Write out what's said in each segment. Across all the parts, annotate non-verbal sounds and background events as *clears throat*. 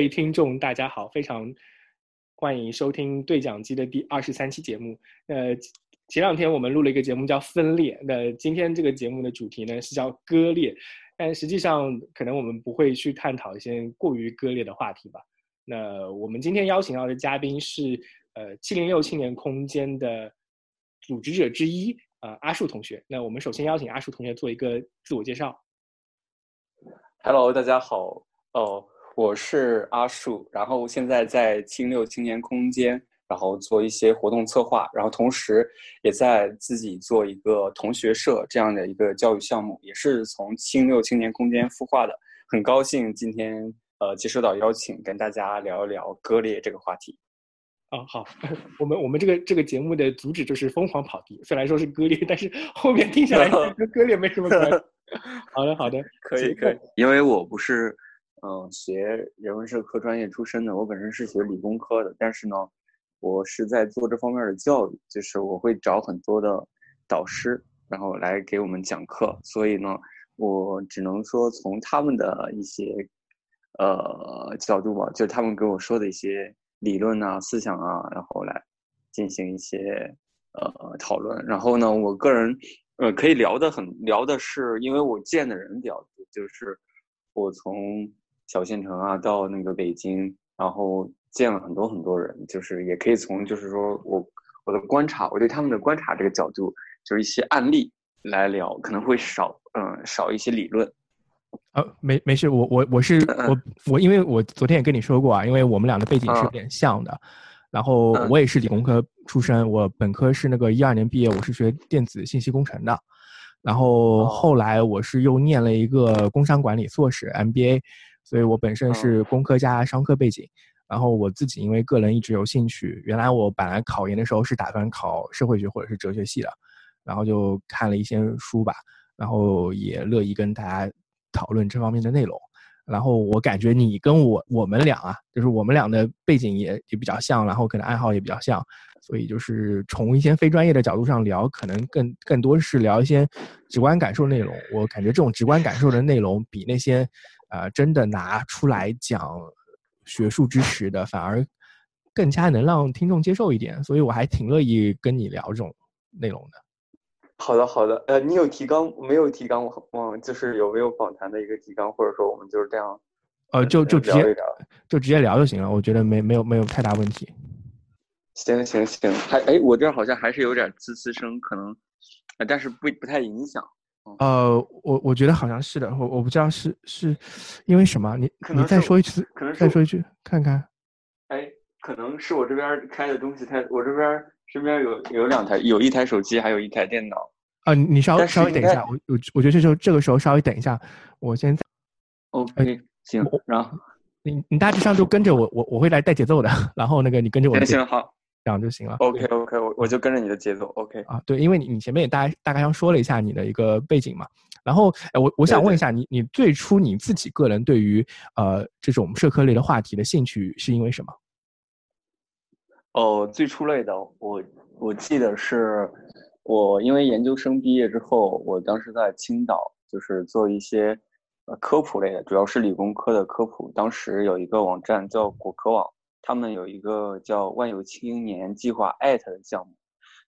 各位听众，大家好，非常欢迎收听对讲机的第二十三期节目。呃，前两天我们录了一个节目叫《分裂》，那今天这个节目的主题呢是叫“割裂”，但实际上可能我们不会去探讨一些过于割裂的话题吧。那我们今天邀请到的嘉宾是呃七零六青年空间的组织者之一啊阿树同学。那我们首先邀请阿树同学做一个自我介绍。Hello，大家好，哦。我是阿树，然后现在在青六青年空间，然后做一些活动策划，然后同时也在自己做一个同学社这样的一个教育项目，也是从青六青年空间孵化的。很高兴今天呃接收到邀请，跟大家聊一聊割裂这个话题。啊，好，*laughs* 我们我们这个这个节目的主旨就是疯狂跑题，虽然说是割裂，但是后面听下来 *laughs* 跟割裂没什么关系。*laughs* 好的，好的，可以可以，因为我不是。嗯，学人文社科专业出身的，我本身是学理工科的，但是呢，我是在做这方面的教育，就是我会找很多的导师，然后来给我们讲课，所以呢，我只能说从他们的一些呃角度吧，就他们给我说的一些理论啊、思想啊，然后来进行一些呃讨论。然后呢，我个人呃可以聊的很聊的是，因为我见的人比较多，就是我从。小县城啊，到那个北京，然后见了很多很多人，就是也可以从就是说我我的观察，我对他们的观察这个角度，就是一些案例来聊，可能会少嗯少一些理论。呃，没没事，我我我是我我，因为我昨天也跟你说过啊，因为我们俩的背景是有点像的，然后我也是理工科出身，我本科是那个一二年毕业，我是学电子信息工程的，然后后来我是又念了一个工商管理硕士 MBA。所以我本身是工科加商科背景，然后我自己因为个人一直有兴趣，原来我本来考研的时候是打算考社会学或者是哲学系的，然后就看了一些书吧，然后也乐意跟大家讨论这方面的内容。然后我感觉你跟我我们俩啊，就是我们俩的背景也也比较像，然后可能爱好也比较像，所以就是从一些非专业的角度上聊，可能更更多是聊一些直观感受内容。我感觉这种直观感受的内容比那些。啊，真的拿出来讲学术知识的，反而更加能让听众接受一点，所以我还挺乐意跟你聊这种内容的。好的，好的。呃，你有提纲没有提纲？我忘，就是有没有访谈的一个提纲，或者说我们就是这样？呃，就就直接就直接聊就行了，我觉得没没有没有太大问题。行行行，还哎，我这好像还是有点滋滋声，可能，但是不不太影响。呃，我我觉得好像是的，我我不知道是是因为什么，你你再说一次，可能再说一句看看。哎，可能是我这边开的东西太，我这边身边有有两台，有一台手机，还有一台电脑。啊，你稍微稍微等一下，我我我觉得这时候这个时候稍微等一下，我先。OK，行，然后你你大致上就跟着我，我我会来带节奏的，*laughs* 然后那个你跟着我。行行好。这样就行了。OK OK，我我就跟着你的节奏。OK 啊，对，因为你你前面也大大概上说了一下你的一个背景嘛，然后哎，我我想问一下你，你最初你自己个人对于呃这种社科类的话题的兴趣是因为什么？哦，最初类的，我我记得是我因为研究生毕业之后，我当时在青岛就是做一些呃科普类的，主要是理工科的科普。当时有一个网站叫果壳网。他们有一个叫“万有青年计划”艾特的项目，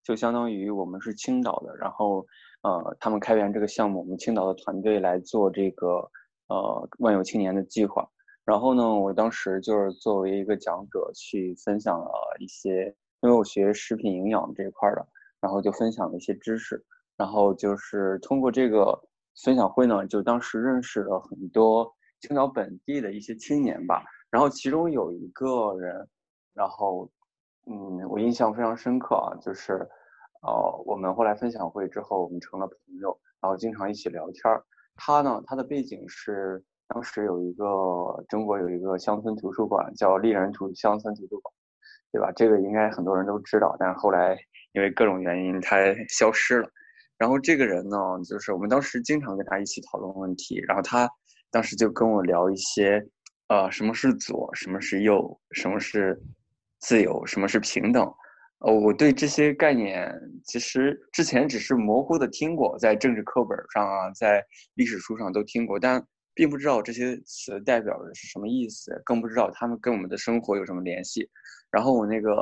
就相当于我们是青岛的，然后呃，他们开源这个项目，我们青岛的团队来做这个呃“万有青年”的计划。然后呢，我当时就是作为一个讲者去分享了一些，因为我学食品营养这一块的，然后就分享了一些知识。然后就是通过这个分享会呢，就当时认识了很多青岛本地的一些青年吧。然后其中有一个人，然后，嗯，我印象非常深刻啊，就是，呃，我们后来分享会之后，我们成了朋友，然后经常一起聊天儿。他呢，他的背景是当时有一个中国有一个乡村图书馆叫丽人图乡村图书馆，对吧？这个应该很多人都知道，但是后来因为各种原因他消失了。然后这个人呢，就是我们当时经常跟他一起讨论问题，然后他当时就跟我聊一些。呃，什么是左？什么是右？什么是自由？什么是平等？呃，我对这些概念其实之前只是模糊的听过，在政治课本上啊，在历史书上都听过，但并不知道这些词代表的是什么意思，更不知道他们跟我们的生活有什么联系。然后我那个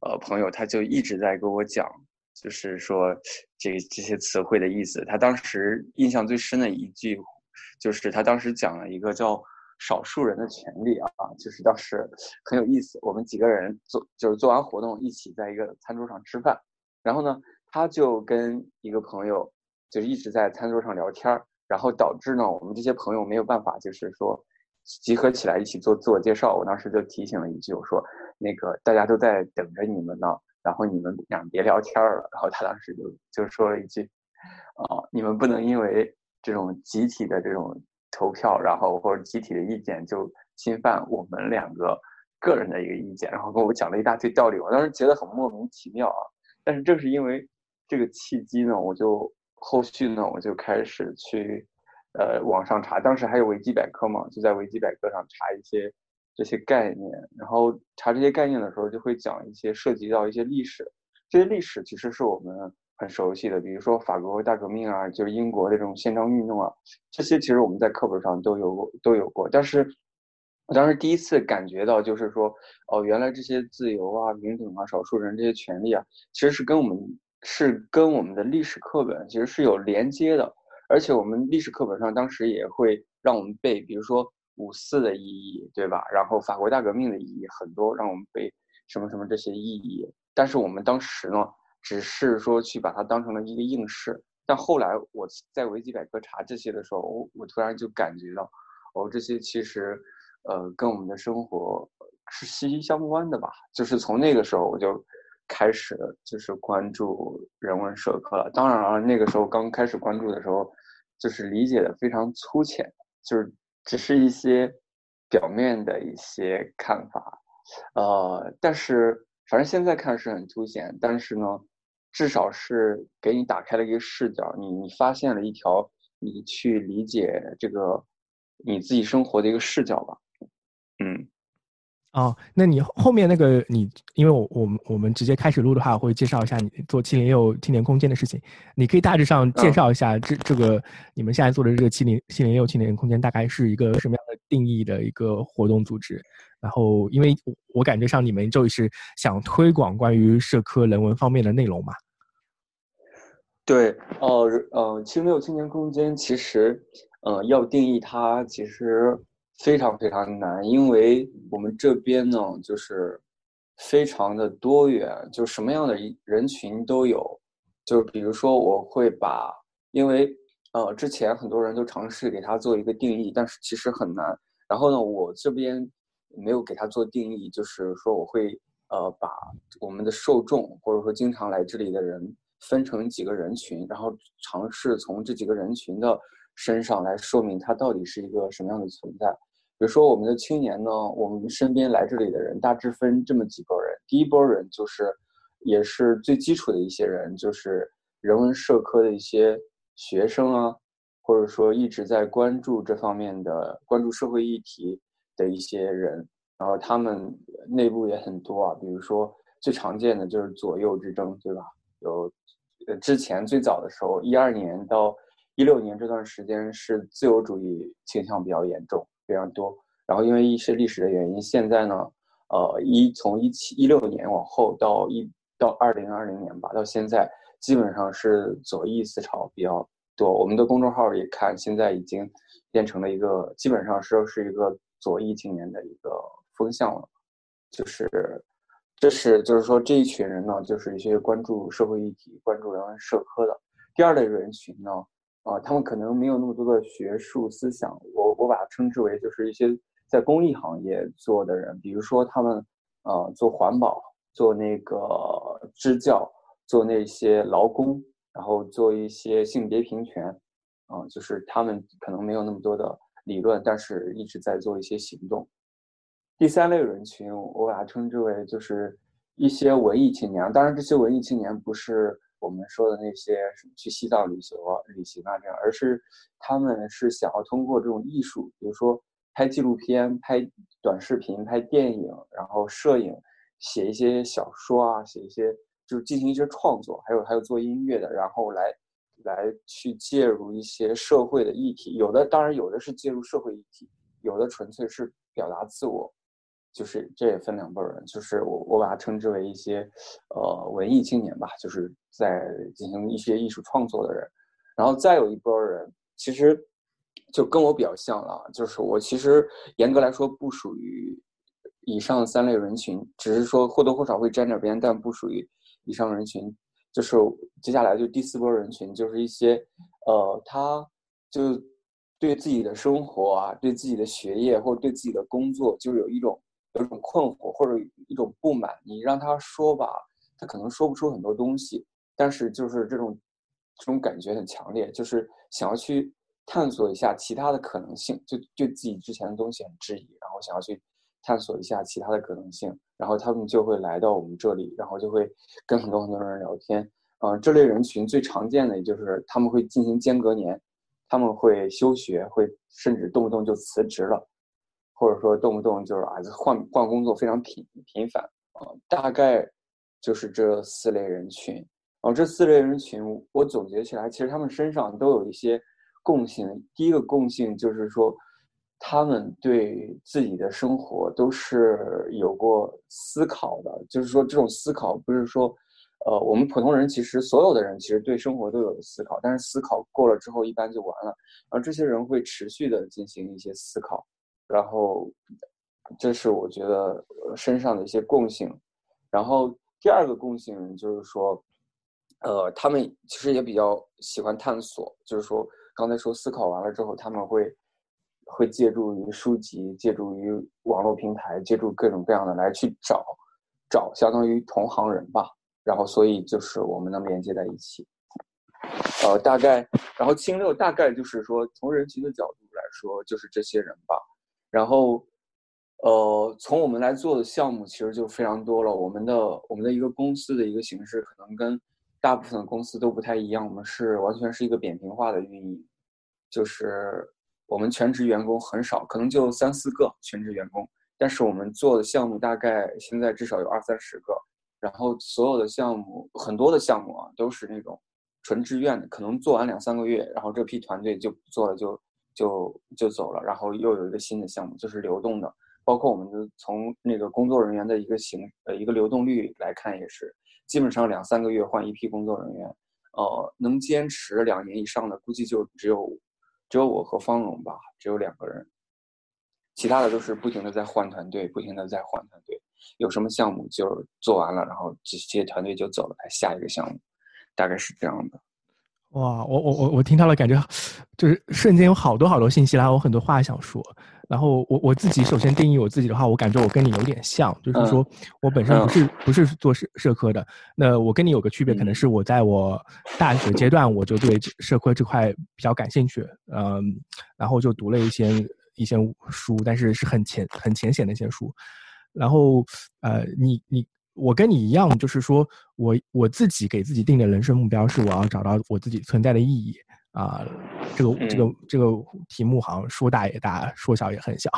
呃朋友他就一直在跟我讲，就是说这这些词汇的意思。他当时印象最深的一句，就是他当时讲了一个叫“少数人的权利”啊，就是当时很有意思。我们几个人做就是做完活动，一起在一个餐桌上吃饭，然后呢，他就跟一个朋友就是一直在餐桌上聊天儿。然后导致呢，我们这些朋友没有办法，就是说集合起来一起做自我介绍。我当时就提醒了一句，我说那个大家都在等着你们呢，然后你们俩别聊天儿了。然后他当时就就说了一句，啊，你们不能因为这种集体的这种投票，然后或者集体的意见就侵犯我们两个个人的一个意见，然后跟我讲了一大堆道理。我当时觉得很莫名其妙啊，但是正是因为这个契机呢，我就。后续呢，我就开始去，呃，网上查，当时还有维基百科嘛，就在维基百科上查一些这些概念，然后查这些概念的时候，就会讲一些涉及到一些历史，这些历史其实是我们很熟悉的，比如说法国大革命啊，就是英国的这种宪章运动啊，这些其实我们在课本上都有都有过，但是我当时第一次感觉到，就是说，哦，原来这些自由啊、平等啊、少数人这些权利啊，其实是跟我们。是跟我们的历史课本其实是有连接的，而且我们历史课本上当时也会让我们背，比如说五四的意义，对吧？然后法国大革命的意义很多，让我们背什么什么这些意义。但是我们当时呢，只是说去把它当成了一个应试。但后来我在维基百科查这些的时候，我我突然就感觉到，哦，这些其实，呃，跟我们的生活是息息相关的吧。就是从那个时候我就。开始就是关注人文社科了。当然了，那个时候刚开始关注的时候，就是理解的非常粗浅，就是只是一些表面的一些看法。呃，但是反正现在看是很凸显，但是呢，至少是给你打开了一个视角，你你发现了一条你去理解这个你自己生活的一个视角吧。嗯。哦，那你后面那个你，因为我我们我们直接开始录的话，我会介绍一下你做七零六青年空间的事情。你可以大致上介绍一下这这个你们现在做的这个七零七零六青年空间大概是一个什么样的定义的一个活动组织？然后，因为我感觉上你们就是想推广关于社科人文方面的内容嘛。对，呃呃，七零六青年空间其实，呃，要定义它其实。非常非常难，因为我们这边呢，就是非常的多元，就什么样的人群都有。就比如说，我会把，因为呃，之前很多人都尝试给它做一个定义，但是其实很难。然后呢，我这边没有给它做定义，就是说我会呃把我们的受众或者说经常来这里的人分成几个人群，然后尝试从这几个人群的身上来说明它到底是一个什么样的存在。比如说，我们的青年呢，我们身边来这里的人大致分这么几拨人。第一波人就是，也是最基础的一些人，就是人文社科的一些学生啊，或者说一直在关注这方面的、关注社会议题的一些人。然后他们内部也很多啊，比如说最常见的就是左右之争，对吧？有，呃，之前最早的时候，一二年到一六年这段时间是自由主义倾向比较严重。非常多，然后因为一些历史的原因，现在呢，呃，一从一七一六年往后到一到二零二零年吧，到现在基本上是左翼思潮比较多。我们的公众号也看，现在已经变成了一个基本上是是一个左翼青年的一个风向了。就是，这是就是说这一群人呢，就是一些关注社会议题、关注人文社科的。第二类人群呢。啊，他们可能没有那么多的学术思想，我我把它称之为就是一些在公益行业做的人，比如说他们，呃，做环保，做那个支教，做那些劳工，然后做一些性别平权，啊，就是他们可能没有那么多的理论，但是一直在做一些行动。第三类人群，我把它称之为就是一些文艺青年，当然这些文艺青年不是。我们说的那些什么去西藏旅行啊、旅行啊这样，而是他们是想要通过这种艺术，比如说拍纪录片、拍短视频、拍电影，然后摄影、写一些小说啊、写一些就是进行一些创作，还有还有做音乐的，然后来来去介入一些社会的议题，有的当然有的是介入社会议题，有的纯粹是表达自我，就是这也分两拨人，就是我我把它称之为一些呃文艺青年吧，就是在进行一些艺术创作的人，然后再有一拨人，其实就跟我比较像了，就是我其实严格来说不属于以上三类人群，只是说或多或少会沾点边，但不属于以上人群。就是接下来就第四波人群，就是一些，呃，他就对自己的生活啊，对自己的学业或者对自己的工作，就有一种有一种困惑或者一种不满。你让他说吧，他可能说不出很多东西，但是就是这种这种感觉很强烈，就是想要去探索一下其他的可能性，就对自己之前的东西很质疑，然后想要去。探索一下其他的可能性，然后他们就会来到我们这里，然后就会跟很多很多人聊天。嗯，这类人群最常见的就是他们会进行间隔年，他们会休学，会甚至动不动就辞职了，或者说动不动就是啊换换工作非常频频繁啊。大概就是这四类人群。啊，这四类人群我总结起来，其实他们身上都有一些共性。第一个共性就是说。他们对自己的生活都是有过思考的，就是说这种思考不是说，呃，我们普通人其实所有的人其实对生活都有思考，但是思考过了之后一般就完了，而这些人会持续的进行一些思考，然后这是我觉得身上的一些共性，然后第二个共性就是说，呃，他们其实也比较喜欢探索，就是说刚才说思考完了之后他们会。会借助于书籍，借助于网络平台，借助各种各样的来去找，找相当于同行人吧。然后，所以就是我们能连接在一起。呃，大概，然后清六大概就是说，从人群的角度来说，就是这些人吧。然后，呃，从我们来做的项目其实就非常多了。我们的我们的一个公司的一个形式，可能跟大部分公司都不太一样。我们是完全是一个扁平化的运营，就是。我们全职员工很少，可能就三四个全职员工，但是我们做的项目大概现在至少有二三十个，然后所有的项目很多的项目啊都是那种纯志愿的，可能做完两三个月，然后这批团队就不做了，就就就走了，然后又有一个新的项目，就是流动的。包括我们的从那个工作人员的一个形呃一个流动率来看，也是基本上两三个月换一批工作人员，呃，能坚持两年以上的估计就只有。只有我和方荣吧，只有两个人，其他的都是不停的在换团队，不停的在换团队。有什么项目就做完了，然后这些团队就走了，来下一个项目，大概是这样的。哇，我我我我听到了，感觉就是瞬间有好多好多信息来，我很多话想说。然后我我自己首先定义我自己的话，我感觉我跟你有点像，就是说我本身不是不是做社社科的。那我跟你有个区别，可能是我在我大学阶段我就对社科这块比较感兴趣，嗯，然后就读了一些一些书，但是是很浅很浅显的一些书。然后呃，你你我跟你一样，就是说我我自己给自己定的人生目标是我要找到我自己存在的意义。啊，这个这个这个题目好像说大也大，说小也很小，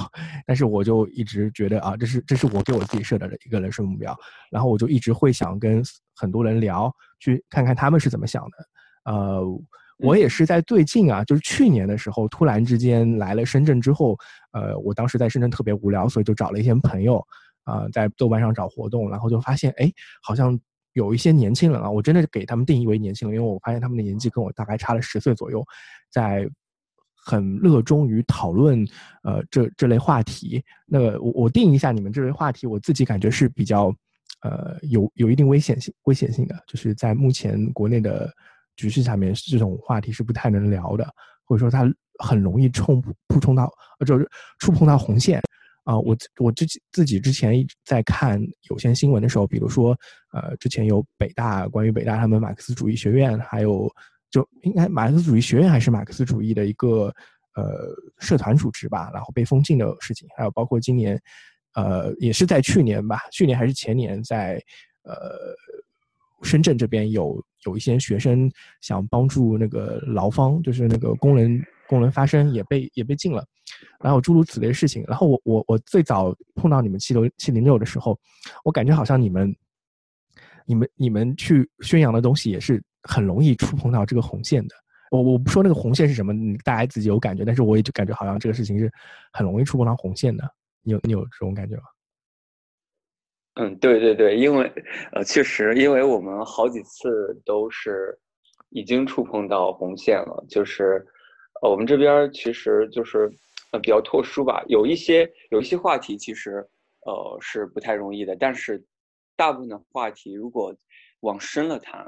但是我就一直觉得啊，这是这是我给我自己设的一个人生目标，然后我就一直会想跟很多人聊，去看看他们是怎么想的。呃，我也是在最近啊，就是去年的时候，突然之间来了深圳之后，呃，我当时在深圳特别无聊，所以就找了一些朋友啊，在豆瓣上找活动，然后就发现，哎，好像。有一些年轻人啊，我真的给他们定义为年轻人，因为我发现他们的年纪跟我大概差了十岁左右，在很热衷于讨论呃这这类话题。那我我定一下你们这类话题，我自己感觉是比较呃有有一定危险性危险性的，就是在目前国内的局势下面，这种话题是不太能聊的，或者说它很容易冲触冲到呃就是触碰到红线。啊，我我自己自己之前一直在看有些新闻的时候，比如说，呃，之前有北大关于北大他们马克思主义学院，还有就应该马克思主义学院还是马克思主义的一个呃社团组织吧，然后被封禁的事情，还有包括今年，呃，也是在去年吧，去年还是前年，在呃深圳这边有有一些学生想帮助那个劳方，就是那个工人。功能发生也被也被禁了，然后诸如此类的事情。然后我我我最早碰到你们七六七零六的时候，我感觉好像你们，你们你们去宣扬的东西也是很容易触碰到这个红线的。我我不说那个红线是什么，大家自己有感觉，但是我也就感觉好像这个事情是很容易触碰到红线的。你有你有这种感觉吗？嗯，对对对，因为呃，确实，因为我们好几次都是已经触碰到红线了，就是呃，我们这边其实就是呃比较特殊吧，有一些有一些话题其实呃是不太容易的，但是大部分的话题如果往深了谈，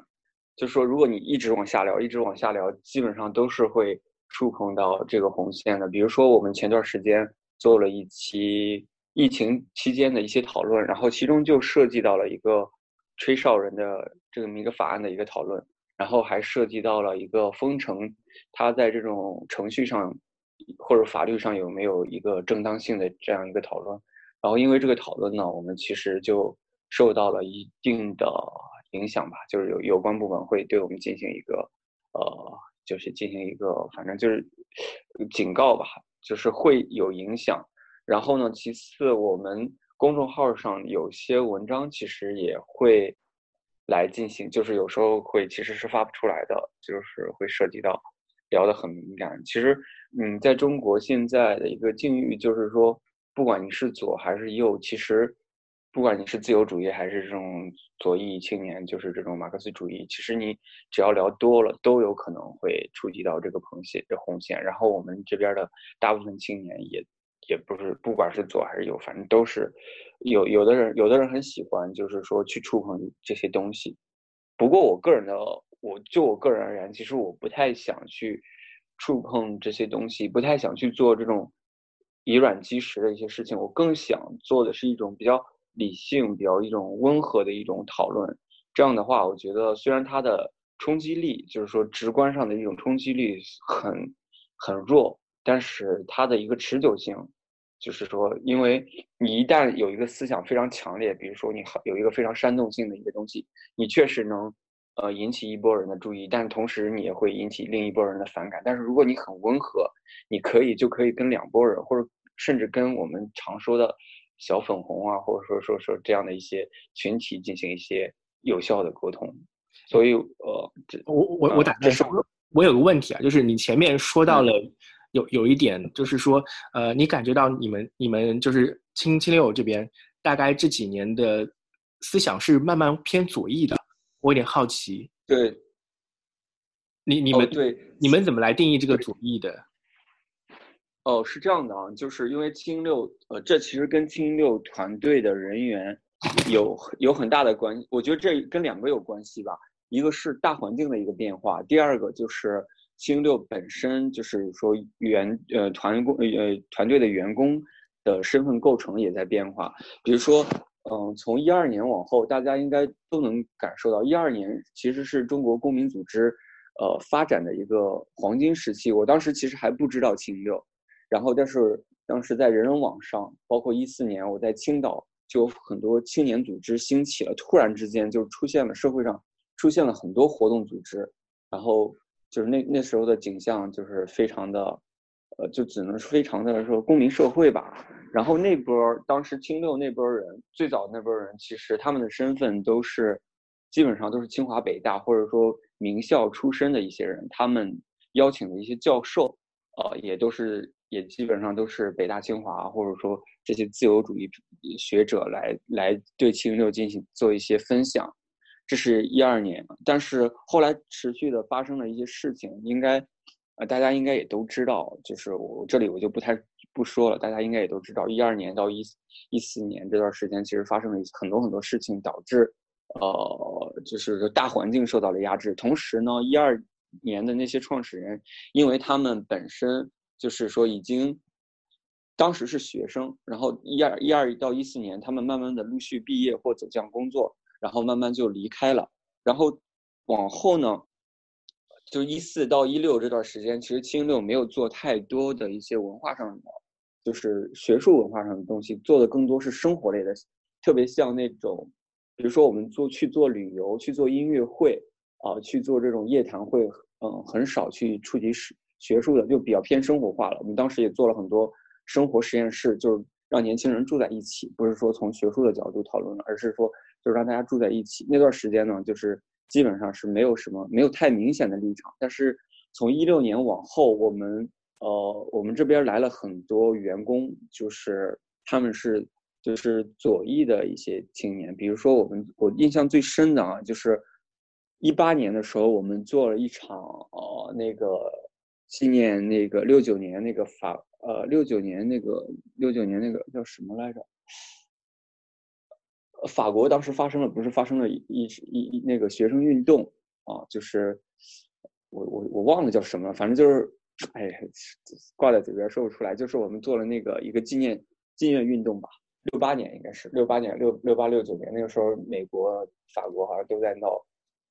就说如果你一直往下聊，一直往下聊，基本上都是会触碰到这个红线的。比如说我们前段时间做了一期。疫情期间的一些讨论，然后其中就涉及到了一个吹哨人的这么一个法案的一个讨论，然后还涉及到了一个封城，它在这种程序上或者法律上有没有一个正当性的这样一个讨论。然后因为这个讨论呢，我们其实就受到了一定的影响吧，就是有有关部门会对我们进行一个呃，就是进行一个反正就是警告吧，就是会有影响。然后呢？其次，我们公众号上有些文章其实也会来进行，就是有时候会其实是发不出来的，就是会涉及到聊得很敏感。其实，嗯，在中国现在的一个境遇，就是说，不管你是左还是右，其实不管你是自由主义还是这种左翼青年，就是这种马克思主义，其实你只要聊多了，都有可能会触及到这个红线，这红线。然后我们这边的大部分青年也。也不是，不管是左还是右，反正都是有有的人，有的人很喜欢，就是说去触碰这些东西。不过我个人的，我就我个人而言，其实我不太想去触碰这些东西，不太想去做这种以软击石的一些事情。我更想做的是一种比较理性、比较一种温和的一种讨论。这样的话，我觉得虽然它的冲击力，就是说直观上的一种冲击力很很弱。但是它的一个持久性，就是说，因为你一旦有一个思想非常强烈，比如说你有一个非常煽动性的一个东西，你确实能，呃，引起一波人的注意，但同时你也会引起另一波人的反感。但是如果你很温和，你可以就可以跟两拨人，或者甚至跟我们常说的小粉红啊，或者说说说这样的一些群体进行一些有效的沟通。所以，呃，这我我我打我有个问题啊，就是你前面说到了。有有一点就是说，呃，你感觉到你们你们就是青青六这边，大概这几年的思想是慢慢偏左翼的，我有点好奇。对，你你们对你们怎么来定义这个左翼的？哦，是这样的啊，就是因为青六，呃，这其实跟青六团队的人员有有很大的关系。我觉得这跟两个有关系吧，一个是大环境的一个变化，第二个就是。星六本身就是说员呃团工呃团队的员工的身份构成也在变化，比如说嗯从一二年往后，大家应该都能感受到一二年其实是中国公民组织呃发展的一个黄金时期。我当时其实还不知道青六，然后但是当时在人人网上，包括一四年我在青岛就很多青年组织兴起了，突然之间就出现了社会上出现了很多活动组织，然后。就是那那时候的景象，就是非常的，呃，就只能非常的说公民社会吧。然后那波当时清六那波人，最早那波人，其实他们的身份都是，基本上都是清华北大或者说名校出身的一些人。他们邀请的一些教授，呃，也都是也基本上都是北大清华或者说这些自由主义学者来来对清六进行做一些分享。这是一二年，但是后来持续的发生了一些事情，应该，呃，大家应该也都知道，就是我这里我就不太不说了，大家应该也都知道，一二年到一一四年这段时间，其实发生了很多很多事情，导致，呃，就是大环境受到了压制。同时呢，一二年的那些创始人，因为他们本身就是说已经，当时是学生，然后一二一二到一四年，他们慢慢的陆续毕业或走向工作。然后慢慢就离开了，然后往后呢，就一四到一六这段时间，其实七六没有做太多的一些文化上的，就是学术文化上的东西，做的更多是生活类的，特别像那种，比如说我们做去做旅游，去做音乐会，啊，去做这种夜谈会，嗯，很少去触及学学术的，就比较偏生活化了。我们当时也做了很多生活实验室，就是让年轻人住在一起，不是说从学术的角度讨论，而是说。就是让大家住在一起那段时间呢，就是基本上是没有什么没有太明显的立场。但是从一六年往后，我们呃我们这边来了很多员工，就是他们是就是左翼的一些青年，比如说我们我印象最深的啊，就是一八年的时候，我们做了一场呃那个纪念那个六九年那个法呃六九年那个六九年那个叫什么来着？法国当时发生了，不是发生了一一一那个学生运动啊，就是我我我忘了叫什么了，反正就是，哎，*laughs* 挂在嘴边说不出来。就是我们做了那个一个纪念纪念运动吧，六八年应该是六八年六六八六九年那个时候，美国、法国好像都在闹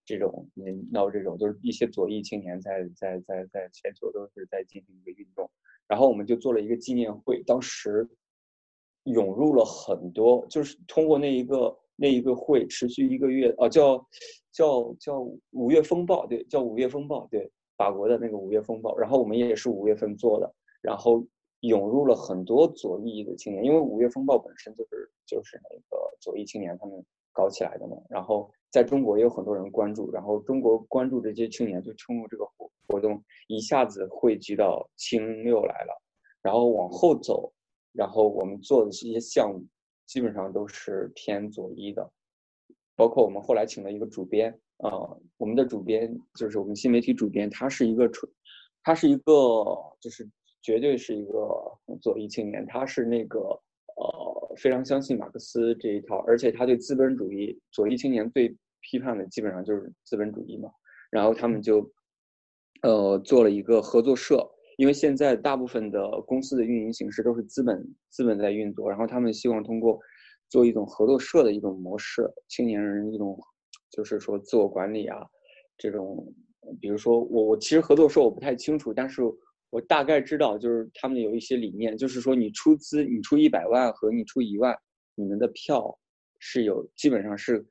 这种闹这种，就是一些左翼青年在在在在全球都是在进行一个运动，然后我们就做了一个纪念会，当时。涌入了很多，就是通过那一个那一个会持续一个月，哦，叫叫叫五月风暴，对，叫五月风暴，对，法国的那个五月风暴。然后我们也是五月份做的，然后涌入了很多左翼的青年，因为五月风暴本身就是就是那个左翼青年他们搞起来的嘛。然后在中国也有很多人关注，然后中国关注这些青年就通过这个活活动一下子汇聚到青六来了，然后往后走。然后我们做的这些项目，基本上都是偏左翼的，包括我们后来请了一个主编啊，我们的主编就是我们新媒体主编，他是一个纯，他是一个就是绝对是一个左翼青年，他是那个呃非常相信马克思这一套，而且他对资本主义左翼青年最批判的基本上就是资本主义嘛，然后他们就呃做了一个合作社。因为现在大部分的公司的运营形式都是资本资本在运作，然后他们希望通过做一种合作社的一种模式，青年人一种就是说自我管理啊，这种，比如说我我其实合作社我不太清楚，但是我大概知道就是他们有一些理念，就是说你出资你出一百万和你出一万，你们的票是有基本上是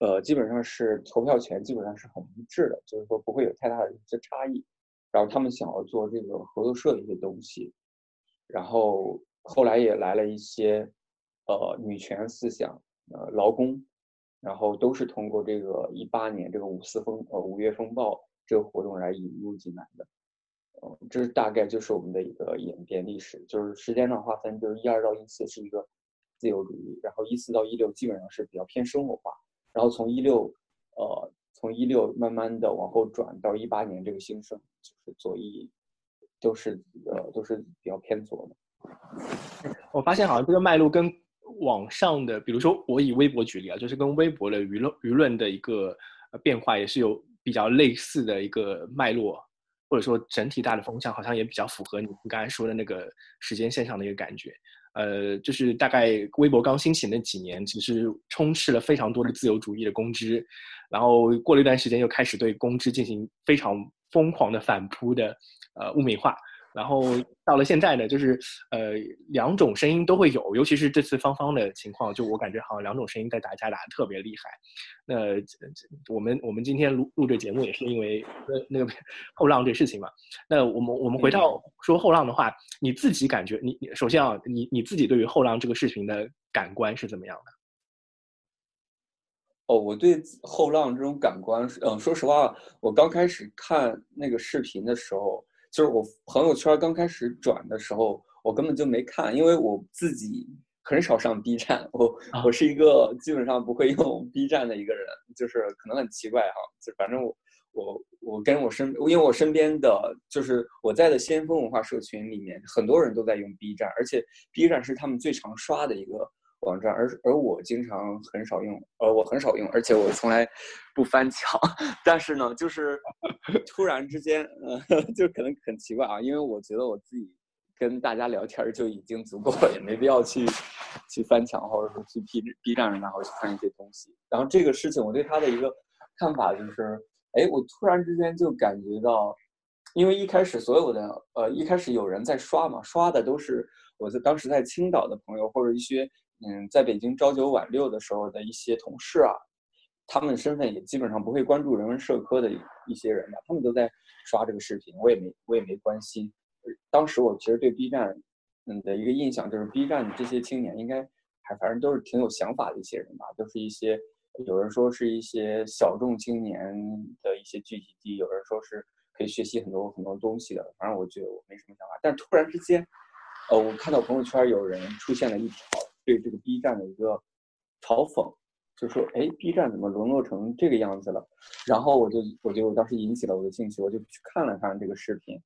呃基本上是投票权基本上是很一致的，就是说不会有太大的一些差异。然后他们想要做这个合作社的一些东西，然后后来也来了一些，呃，女权思想，呃，劳工，然后都是通过这个一八年这个五四风呃五月风暴这个活动来引入进来的，呃，这大概就是我们的一个演变历史，就是时间上划分，就是一二到一四是一个自由主义，然后一四到一六基本上是比较偏生活化，然后从一六，呃。从一六慢慢的往后转到一八年这个兴盛，就是左翼，都是呃都是比较偏左的。我发现好像这个脉络跟网上的，比如说我以微博举例啊，就是跟微博的舆论舆论的一个变化也是有比较类似的一个脉络，或者说整体大的风向好像也比较符合你们刚才说的那个时间线上的一个感觉。呃，就是大概微博刚兴起那几年，其实充斥了非常多的自由主义的公知。然后过了一段时间，又开始对公知进行非常疯狂的反扑的呃污名化。然后到了现在呢，就是呃两种声音都会有，尤其是这次芳芳的情况，就我感觉好像两种声音在打架打的特别厉害。那我们我们今天录录这节目也是因为那那个后浪这事情嘛。那我们我们回到说后浪的话，你自己感觉你你首先啊，你你自己对于后浪这个视频的感官是怎么样的？哦，我对后浪这种感官，嗯，说实话，我刚开始看那个视频的时候，就是我朋友圈刚开始转的时候，我根本就没看，因为我自己很少上 B 站，我我是一个基本上不会用 B 站的一个人，就是可能很奇怪哈，就反正我我我跟我身，因为我身边的就是我在的先锋文化社群里面，很多人都在用 B 站，而且 B 站是他们最常刷的一个。网站，而而我经常很少用，呃，我很少用，而且我从来不翻墙。*laughs* 但是呢，就是突然之间，呃，*laughs* 就可能很奇怪啊，因为我觉得我自己跟大家聊天就已经足够了，也没必要去去翻墙，或者说去 B B 站上然后去看一些东西。然后这个事情，我对他的一个看法就是，哎，我突然之间就感觉到，因为一开始所有的，呃，一开始有人在刷嘛，刷的都是我在当时在青岛的朋友或者一些。嗯，在北京朝九晚六的时候的一些同事啊，他们身份也基本上不会关注人文社科的一些人吧，他们都在刷这个视频，我也没我也没关心。当时我其实对 B 站嗯的一个印象就是，B 站这些青年应该还反正都是挺有想法的一些人吧，都是一些有人说是一些小众青年的一些聚集地，有人说是可以学习很多很多东西的。反正我觉得我没什么想法。但突然之间，呃，我看到朋友圈有人出现了一条对这个 B 站的一个嘲讽，就说：“哎，B 站怎么沦落成这个样子了？”然后我就我就当时引起了我的兴趣，我就去看了看这个视频。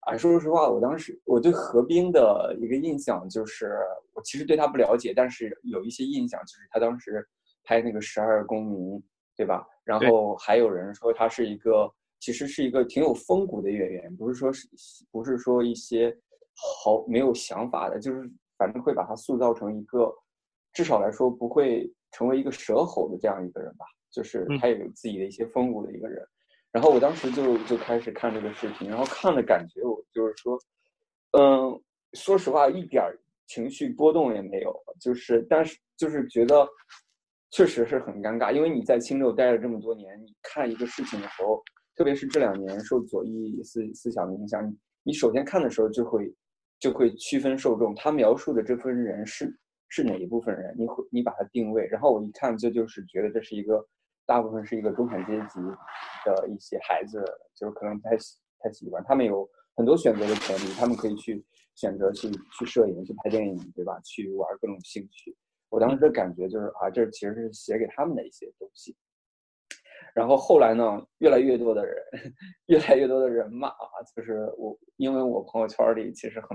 啊，说实话，我当时我对何冰的一个印象就是，我其实对他不了解，但是有一些印象，就是他当时拍那个《十二公民》，对吧？然后还有人说他是一个，其实是一个挺有风骨的演员，不是说是不是说一些好没有想法的，就是反正会把他塑造成一个，至少来说不会成为一个蛇吼的这样一个人吧，就是他也有自己的一些风骨的一个人。然后我当时就就开始看这个视频，然后看的感觉我就是说，嗯，说实话一点情绪波动也没有，就是但是就是觉得确实是很尴尬，因为你在青州待了这么多年，你看一个事情的时候，特别是这两年受左翼思思想的影响，你首先看的时候就会就会区分受众，他描述的这份人是是哪一部分人，你会你把它定位，然后我一看这就是觉得这是一个。大部分是一个中产阶级的一些孩子，就是可能不太喜太喜欢，他们有很多选择的权利，他们可以去选择去去摄影、去拍电影，对吧？去玩各种兴趣。我当时的感觉就是啊，这其实是写给他们的一些东西。然后后来呢，越来越多的人，*laughs* 越来越多的人骂啊，就是我，因为我朋友圈里其实很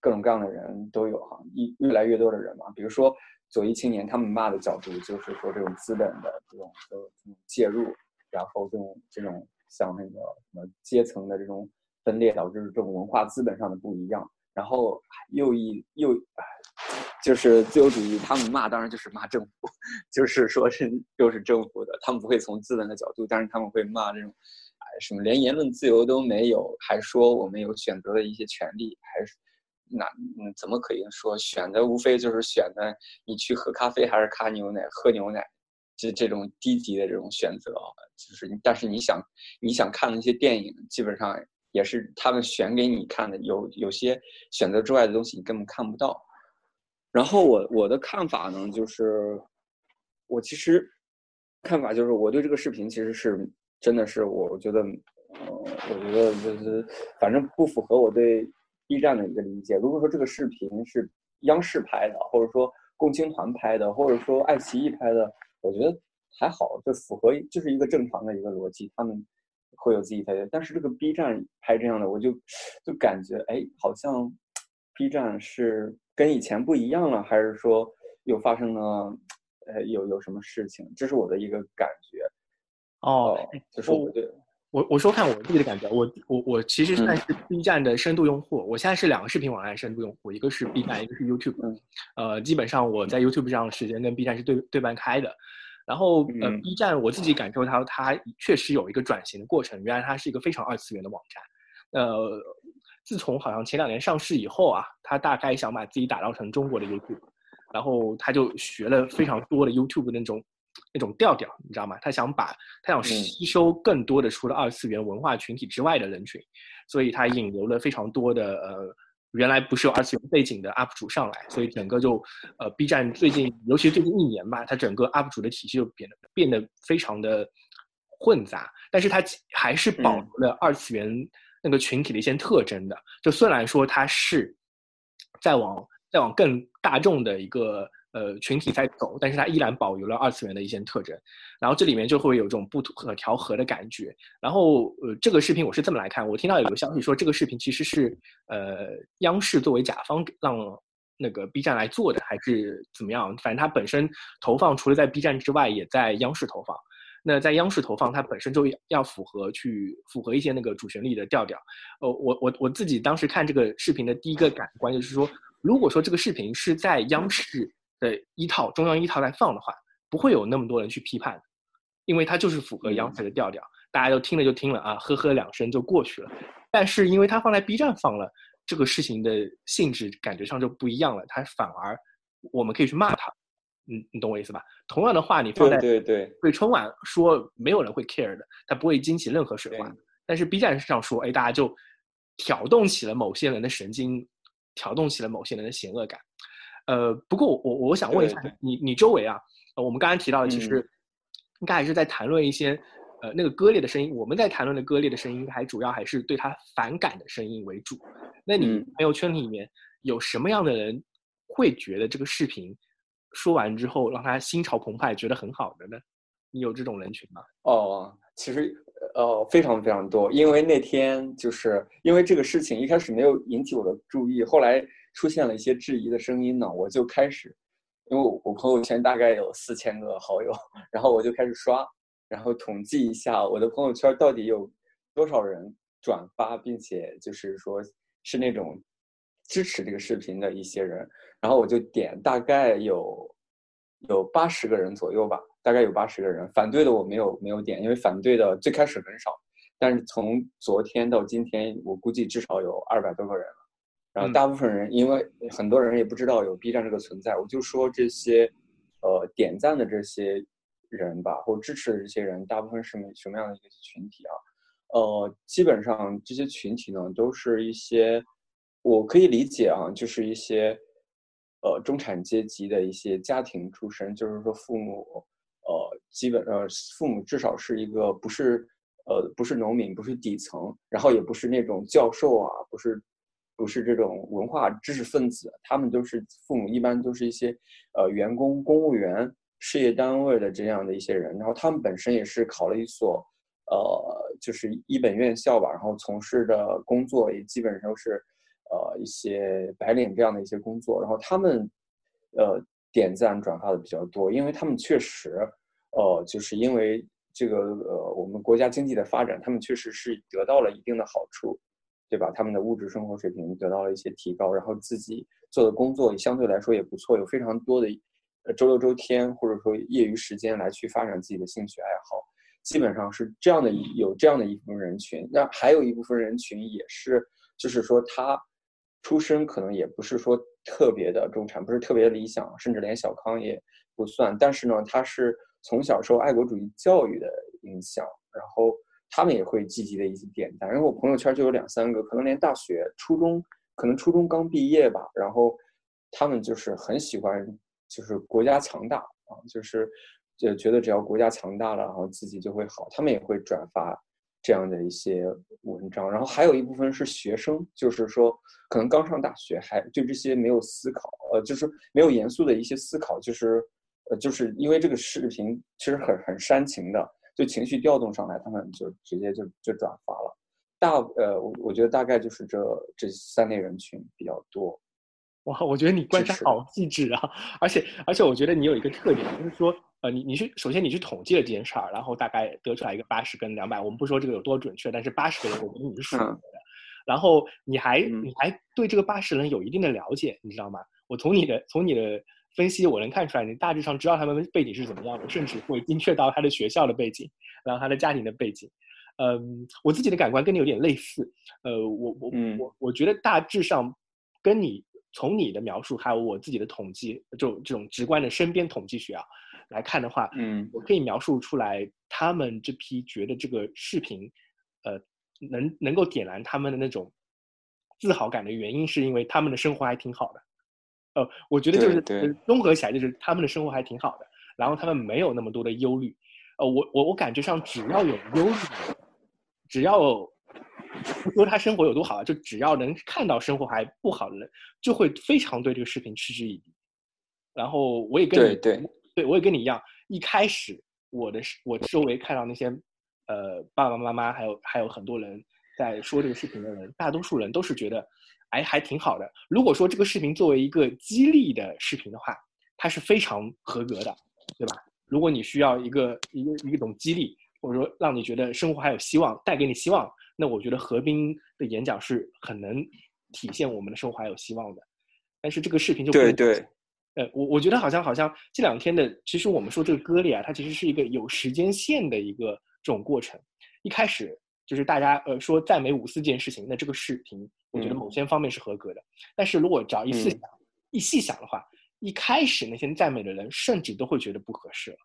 各种各样的人都有哈，一越来越多的人嘛，比如说。左翼青年他们骂的角度就是说这种资本的这种这种介入，然后这种这种像那个什么阶层的这种分裂导致这种文化资本上的不一样，然后右翼右就是自由主义，他们骂当然就是骂政府，*laughs* 就是说是就是政府的，他们不会从资本的角度，但是他们会骂这种哎什么连言论自由都没有，还说我们有选择的一些权利，还是。那嗯，怎么可以说选的无非就是选的你去喝咖啡还是咖牛奶喝牛奶，这这种低级的这种选择，就是但是你想你想看那些电影，基本上也是他们选给你看的，有有些选择之外的东西你根本看不到。然后我我的看法呢，就是我其实看法就是我对这个视频其实是真的是我觉得，呃，我觉得就是反正不符合我对。B 站的一个理解，如果说这个视频是央视拍的，或者说共青团拍的，或者说爱奇艺拍的，我觉得还好，就符合就是一个正常的一个逻辑，他们会有自己的。但是这个 B 站拍这样的，我就就感觉哎，好像 B 站是跟以前不一样了，还是说又发生了呃有有什么事情？这是我的一个感觉。哦，就是我对。我我说看我自己的感觉，我我我其实算是 B 站的深度用户。我现在是两个视频网站深度用户，一个是 B 站，一个是 YouTube。呃，基本上我在 YouTube 上的时间跟 B 站是对对半开的。然后呃，B 站我自己感受它，它确实有一个转型的过程。原来它是一个非常二次元的网站。呃，自从好像前两年上市以后啊，他大概想把自己打造成中国的 YouTube，然后他就学了非常多的 YouTube 那种。那种调调，你知道吗？他想把，他想吸收更多的除了二次元文化群体之外的人群，所以他引流了非常多的呃，原来不是有二次元背景的 UP 主上来，所以整个就呃，B 站最近，尤其最近一年吧，它整个 UP 主的体系就变得变得非常的混杂，但是它还是保留了二次元那个群体的一些特征的。就虽然说它是在往在往更大众的一个。呃，群体在走，但是它依然保留了二次元的一些特征，然后这里面就会有种不可调和的感觉。然后，呃，这个视频我是这么来看，我听到有个消息说，这个视频其实是呃央视作为甲方让那个 B 站来做的，还是怎么样？反正它本身投放除了在 B 站之外，也在央视投放。那在央视投放，它本身就要符合去符合一些那个主旋律的调调。呃，我我我自己当时看这个视频的第一个感官就是说，如果说这个视频是在央视。的一套中央一套来放的话，不会有那么多人去批判，因为它就是符合央视的调调，大家都听了就听了啊，呵呵两声就过去了。但是因为它放在 B 站放了，这个事情的性质感觉上就不一样了，它反而我们可以去骂他，嗯，你懂我意思吧？同样的话你放在对对对春晚说，没有人会 care 的，它不会惊起任何水花。但是 B 站上说，哎，大家就挑动起了某些人的神经，挑动起了某些人的邪恶感。呃，不过我我想问一下你，你周围啊，我们刚才提到的，其实应该还是在谈论一些，呃，那个割裂的声音。我们在谈论的割裂的声音，还主要还是对他反感的声音为主。那你朋友圈里面有什么样的人会觉得这个视频说完之后让他心潮澎湃，觉得很好的呢？你有这种人群吗？哦，其实呃非常非常多，因为那天就是因为这个事情一开始没有引起我的注意，后来出现了一些质疑的声音呢，我就开始。因为我朋友圈大概有四千个好友，*laughs* 然后我就开始刷，然后统计一下我的朋友圈到底有多少人转发，并且就是说是那种支持这个视频的一些人，然后我就点，大概有有八十个人左右吧，大概有八十个人，反对的我没有没有点，因为反对的最开始很少，但是从昨天到今天，我估计至少有二百多个人。然后大部分人，因为很多人也不知道有 B 站这个存在，我就说这些，呃，点赞的这些人吧，或支持的这些人，大部分是什么样的一个群体啊？呃，基本上这些群体呢，都是一些我可以理解啊，就是一些呃中产阶级的一些家庭出身，就是说父母呃基本呃父母至少是一个不是呃不是农民，不是底层，然后也不是那种教授啊，不是。不是这种文化知识分子，他们都是父母，一般都是一些呃员工、公务员、事业单位的这样的一些人。然后他们本身也是考了一所呃，就是一本院校吧，然后从事的工作也基本上是呃一些白领这样的一些工作。然后他们呃点赞转发的比较多，因为他们确实呃就是因为这个呃我们国家经济的发展，他们确实是得到了一定的好处。对吧？他们的物质生活水平得到了一些提高，然后自己做的工作也相对来说也不错，有非常多的呃周六周天或者说业余时间来去发展自己的兴趣爱好，基本上是这样的有这样的一部分人群。那还有一部分人群也是，就是说他出身可能也不是说特别的中产，不是特别理想，甚至连小康也不算。但是呢，他是从小受爱国主义教育的影响，然后。他们也会积极的一些点赞，然后我朋友圈就有两三个，可能连大学、初中，可能初中刚毕业吧，然后他们就是很喜欢，就是国家强大啊，就是就觉得只要国家强大了，然后自己就会好，他们也会转发这样的一些文章。然后还有一部分是学生，就是说可能刚上大学，还对这些没有思考，呃，就是没有严肃的一些思考，就是呃，就是因为这个视频其实很很煽情的。就情绪调动上来，他们就直接就就转发了。大呃，我我觉得大概就是这这三类人群比较多。哇，我觉得你观察好细致啊！而且而且，我觉得你有一个特点，就是说，呃，你你去首先你去统计了这件事儿，然后大概得出来一个八十跟两百。我们不说这个有多准确，但是八十个人，我觉得你是属的。然后你还你还对这个八十人有一定的了解，你知道吗？我从你的从你的。分析我能看出来，你大致上知道他们背景是怎么样的，甚至会精确到他的学校的背景，然后他的家庭的背景。嗯，我自己的感官跟你有点类似。呃，我我我我觉得大致上跟你从你的描述，还有我自己的统计，就这种直观的身边统计学啊来看的话，嗯，我可以描述出来，他们这批觉得这个视频，呃，能能够点燃他们的那种自豪感的原因，是因为他们的生活还挺好的。呃，我觉得就是综合起来，就是他们的生活还挺好的，然后他们没有那么多的忧虑。呃，我我我感觉上，只要有忧虑，只要不说他生活有多好，就只要能看到生活还不好的人，就会非常对这个视频嗤之以鼻。然后我也跟你对对对，我也跟你一样，一开始我的我周围看到那些呃爸爸妈妈，还有还有很多人在说这个视频的人，大多数人都是觉得。哎，还挺好的。如果说这个视频作为一个激励的视频的话，它是非常合格的，对吧？如果你需要一个一个一种激励，或者说让你觉得生活还有希望，带给你希望，那我觉得何冰的演讲是很能体现我们的生活还有希望的。但是这个视频就对对，呃，我我觉得好像好像这两天的，其实我们说这个割裂啊，它其实是一个有时间线的一个这种过程。一开始就是大家呃说赞美五四这件事情，那这个视频。我觉得某些方面是合格的，但是如果只要一细想，一细想的话，一开始那些赞美的人甚至都会觉得不合适了。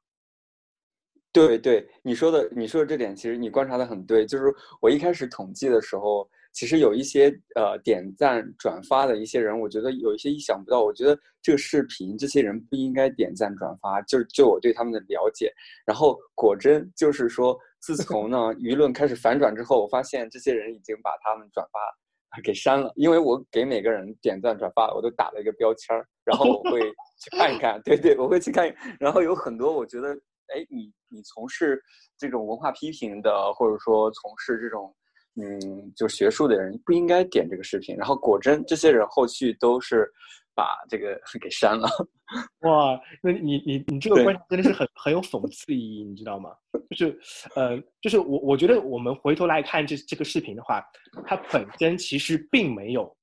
对对，你说的你说的这点，其实你观察的很对。就是我一开始统计的时候，其实有一些呃点赞转发的一些人，我觉得有一些意想不到。我觉得这个视频这些人不应该点赞转发，就就我对他们的了解。然后果真就是说，自从呢舆论开始反转之后，我发现这些人已经把他们转发给删了，因为我给每个人点赞转发，我都打了一个标签儿，然后我会去看一看。*laughs* 对对，我会去看。然后有很多我觉得，哎，你你从事这种文化批评的，或者说从事这种。嗯，就学术的人不应该点这个视频，然后果真这些人后续都是把这个 *laughs* 给删了。*laughs* 哇，那你你你这个观察真的是很很有讽刺意义，你知道吗？就是呃，就是我我觉得我们回头来看这这个视频的话，它本身其实并没有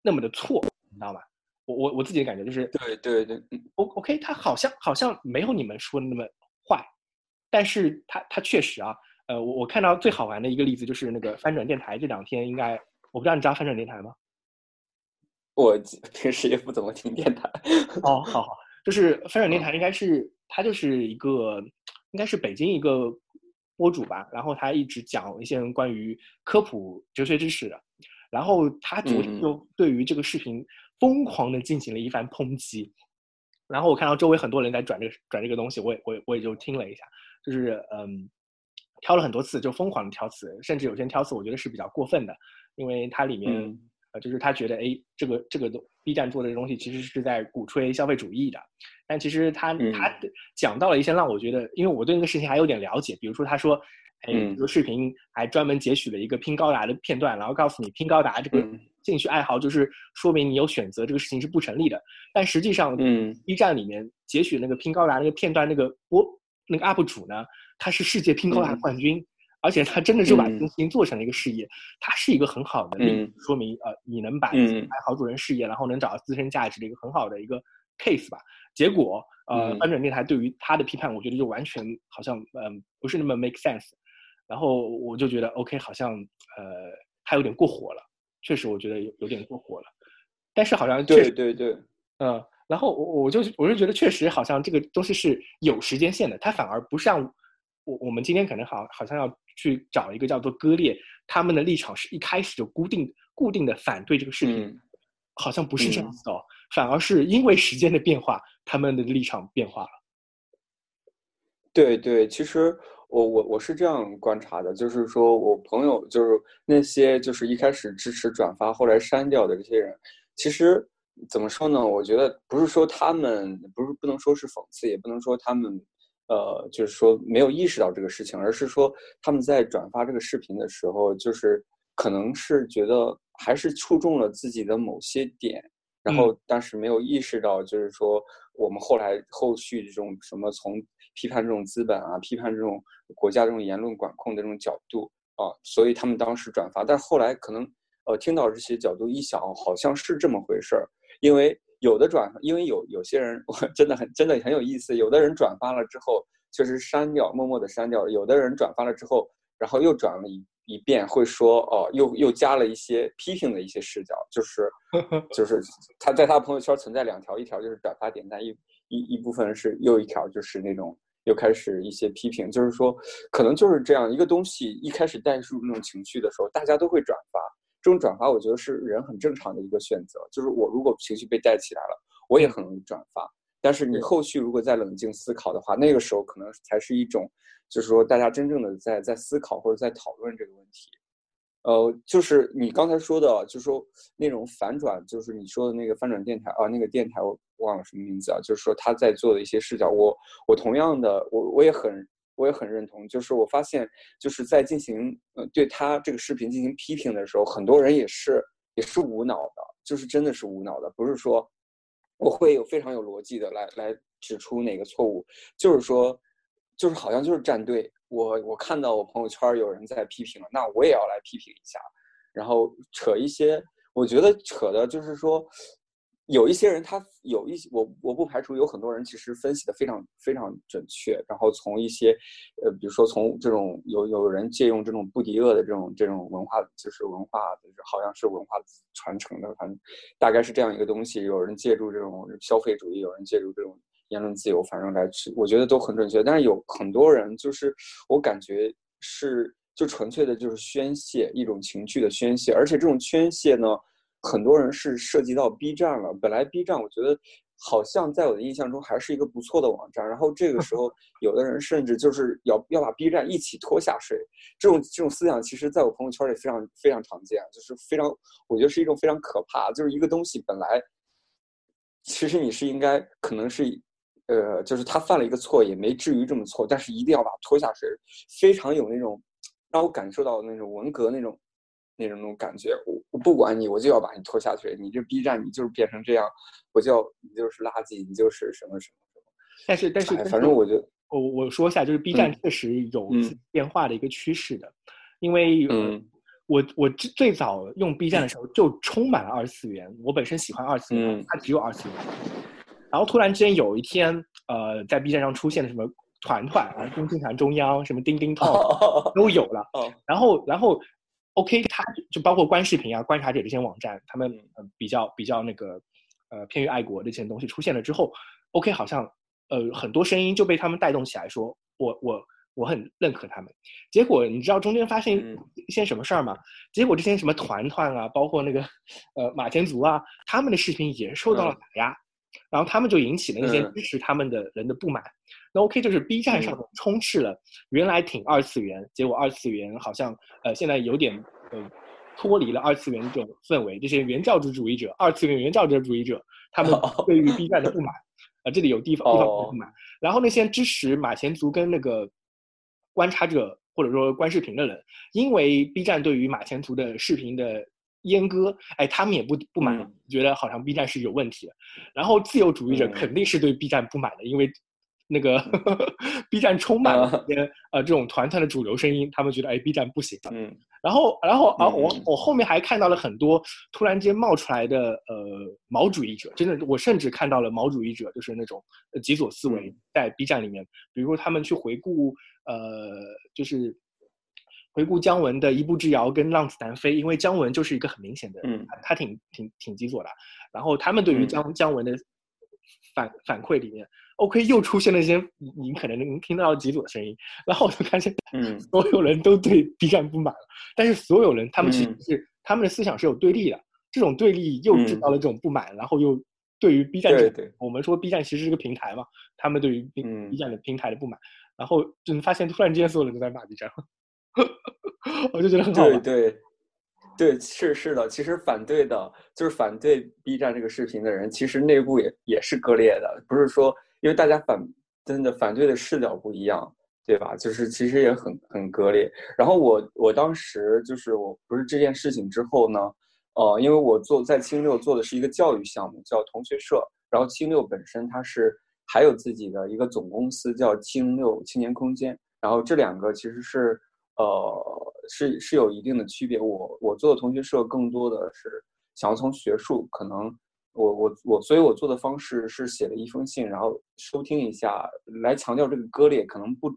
那么的错，你知道吗？我我我自己的感觉就是，对对对，O OK，它好像好像没有你们说的那么坏，但是它它确实啊。呃，我我看到最好玩的一个例子就是那个翻转电台，这两天应该我不知道你知道翻转电台吗？我平时也不怎么听电台。哦，好好，就是翻转电台应该是他就是一个应该是北京一个播主吧，然后他一直讲一些关于科普哲学知识的，然后他昨天就对于这个视频疯狂的进行了一番抨击，然后我看到周围很多人在转这个转这个东西，我也我也我也就听了一下，就是嗯。挑了很多次，就疯狂的挑词，甚至有些挑词我觉得是比较过分的，因为它里面呃，就是他觉得哎，这个这个 B 站做的东西其实是在鼓吹消费主义的，但其实他他讲到了一些让我觉得，因为我对那个事情还有点了解，比如说他说，哎，这个视频还专门截取了一个拼高达的片段，然后告诉你拼高达这个兴趣爱好就是说明你有选择，这个事情是不成立的，但实际上，嗯，B 站里面截取那个拼高达那个片段那个播那个 UP 主呢。他是世界拼高达冠军，而且他真的是把这个事情做成了一个事业。他是一个很好的例子，说明呃，你能把爱好主人事业，然后能找到自身价值的一个很好的一个 case 吧。结果呃，翻转电台对于他的批判，我觉得就完全好像嗯不是那么 make sense。然后我就觉得 OK，好像呃他有点过火了，确实我觉得有有点过火了。但是好像对对对，嗯，然后我我就我就觉得确实好像这个东西是有时间线的，它反而不像。我我们今天可能好好像要去找一个叫做割裂，他们的立场是一开始就固定固定的反对这个视频，好像不是这样子的，反而是因为时间的变化，他们的立场变化了。对对，其实我我我是这样观察的，就是说我朋友就是那些就是一开始支持转发后来删掉的这些人，其实怎么说呢？我觉得不是说他们不是不能说是讽刺，也不能说他们。呃，就是说没有意识到这个事情，而是说他们在转发这个视频的时候，就是可能是觉得还是触中了自己的某些点，然后但是没有意识到，就是说我们后来后续这种什么从批判这种资本啊，批判这种国家这种言论管控的这种角度啊，所以他们当时转发，但是后来可能呃听到这些角度一想，好像是这么回事儿，因为。有的转，因为有有些人，我真的很真的很有意思。有的人转发了之后，确实删掉，默默的删掉；有的人转发了之后，然后又转了一一遍，会说哦，又又加了一些批评的一些视角，就是 *laughs* 就是他在他朋友圈存在两条，一条就是转发点赞，一一一部分是又一条就是那种又开始一些批评，就是说可能就是这样一个东西，一开始带入那种情绪的时候，大家都会转发。这种转发，我觉得是人很正常的一个选择。就是我如果情绪被带起来了，我也很容易转发。但是你后续如果再冷静思考的话，那个时候可能才是一种，就是说大家真正的在在思考或者在讨论这个问题。呃，就是你刚才说的，就是说那种反转，就是你说的那个翻转电台啊，那个电台我忘了什么名字啊，就是说他在做的一些视角，我我同样的，我我也很。我也很认同，就是我发现，就是在进行呃对他这个视频进行批评的时候，很多人也是也是无脑的，就是真的是无脑的，不是说我会有非常有逻辑的来来指出哪个错误，就是说，就是好像就是站队。我我看到我朋友圈有人在批评了，那我也要来批评一下，然后扯一些，我觉得扯的就是说。有一些人，他有一些我我不排除有很多人其实分析的非常非常准确，然后从一些，呃，比如说从这种有有人借用这种布迪厄的这种这种文化，就是文化，就是好像是文化传承的，反正大概是这样一个东西。有人借助这种消费主义，有人借助这种言论自由，反正来去，我觉得都很准确。但是有很多人，就是我感觉是就纯粹的就是宣泄一种情绪的宣泄，而且这种宣泄呢，很多人是涉及到 B 站了。本来 B 站我觉得好像在我的印象中还是一个不错的网站，然后这个时候有的人甚至就是要要把 B 站一起拖下水，这种这种思想其实在我朋友圈里非常非常常见，就是非常我觉得是一种非常可怕，就是一个东西本来其实你是应该可能是。呃，就是他犯了一个错，也没至于这么错，但是一定要把他拖下水，非常有那种让我感受到那种文革那种那种那种感觉。我我不管你，我就要把你拖下去。你这 B 站，你就是变成这样，我就要你就是垃圾，你就是什么什么什么。但是但是，反正我觉得，我我说一下，就是 B 站确实有变化的一个趋势的，因为嗯我我最最早用 B 站的时候就充满了二次元，我本身喜欢二次元，它只有二次元。然后突然之间有一天，呃，在 B 站上出现了什么团团啊、共青团中央、什么钉钉 *laughs* 套都有了。然后，然后，OK，他就包括观视频啊、观察者这些网站，他们比较比较那个呃偏于爱国这些东西出现了之后，OK，好像呃很多声音就被他们带动起来，说我我我很认可他们。结果你知道中间发生一些什么事儿吗？结果这些什么团团啊，包括那个呃马前卒啊，他们的视频也受到了打压。然后他们就引起了那些支持他们的人的不满。那 OK，就是 B 站上充斥了原来挺二次元，结果二次元好像呃现在有点呃脱离了二次元这种氛围。这些原教旨主义者、二次元原教旨主义者，他们 *laughs* 对于 B 站的不满啊，这里有地方地方不满。然后那些支持马前卒跟那个观察者或者说观视频的人，因为 B 站对于马前卒的视频的。阉割，哎，他们也不不满，觉得好像 B 站是有问题的。然后自由主义者肯定是对 B 站不满的，因为那个 B 站充满了些呃这种团团的主流声音，他们觉得哎 B 站不行。嗯。然后，然后啊，我我后面还看到了很多突然间冒出来的呃毛主义者，真的，我甚至看到了毛主义者，就是那种极左思维在 B 站里面，比如他们去回顾呃就是。回顾姜文的一步之遥跟浪子弹飞，因为姜文就是一个很明显的，嗯，他挺挺挺极左的。然后他们对于姜姜文的反反馈里面，OK 又出现了一些你可能能听到几组的声音。然后我就发现，嗯，*laughs* 所有人都对 B 站不满了。但是所有人他们其实是他们的思想是有对立的，这种对立又制造了这种不满，然后又对于 B 站，我们说 B 站其实是个平台嘛，他们对于 B B 站的平台的不满，然后就发现突然之间所有人都在骂 B 站。*laughs* 我就觉得很好。对对对，是是的。其实反对的，就是反对 B 站这个视频的人，其实内部也也是割裂的。不是说因为大家反真的反对的视角不一样，对吧？就是其实也很很割裂。然后我我当时就是我不是这件事情之后呢，呃，因为我做在青六做的是一个教育项目，叫同学社。然后青六本身它是还有自己的一个总公司，叫青六青年空间。然后这两个其实是。呃，是是有一定的区别。我我做的同学社更多的是想要从学术，可能我我我，所以我做的方式是写了一封信，然后收听一下，来强调这个割裂，可能不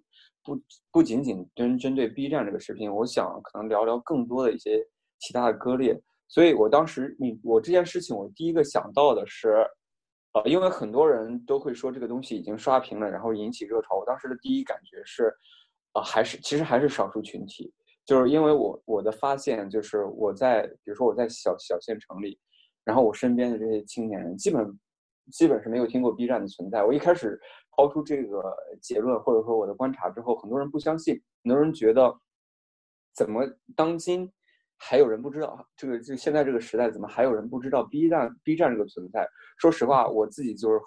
不不仅仅针针对 B 站这个视频，我想可能聊聊更多的一些其他的割裂。所以我当时你我这件事情，我第一个想到的是，呃，因为很多人都会说这个东西已经刷屏了，然后引起热潮。我当时的第一感觉是。啊，还是其实还是少数群体，就是因为我我的发现就是我在比如说我在小小县城里，然后我身边的这些青年人基本基本是没有听过 B 站的存在。我一开始抛出这个结论或者说我的观察之后，很多人不相信，很多人觉得怎么当今还有人不知道这个就现在这个时代怎么还有人不知道 B 站 B 站这个存在？说实话，我自己就是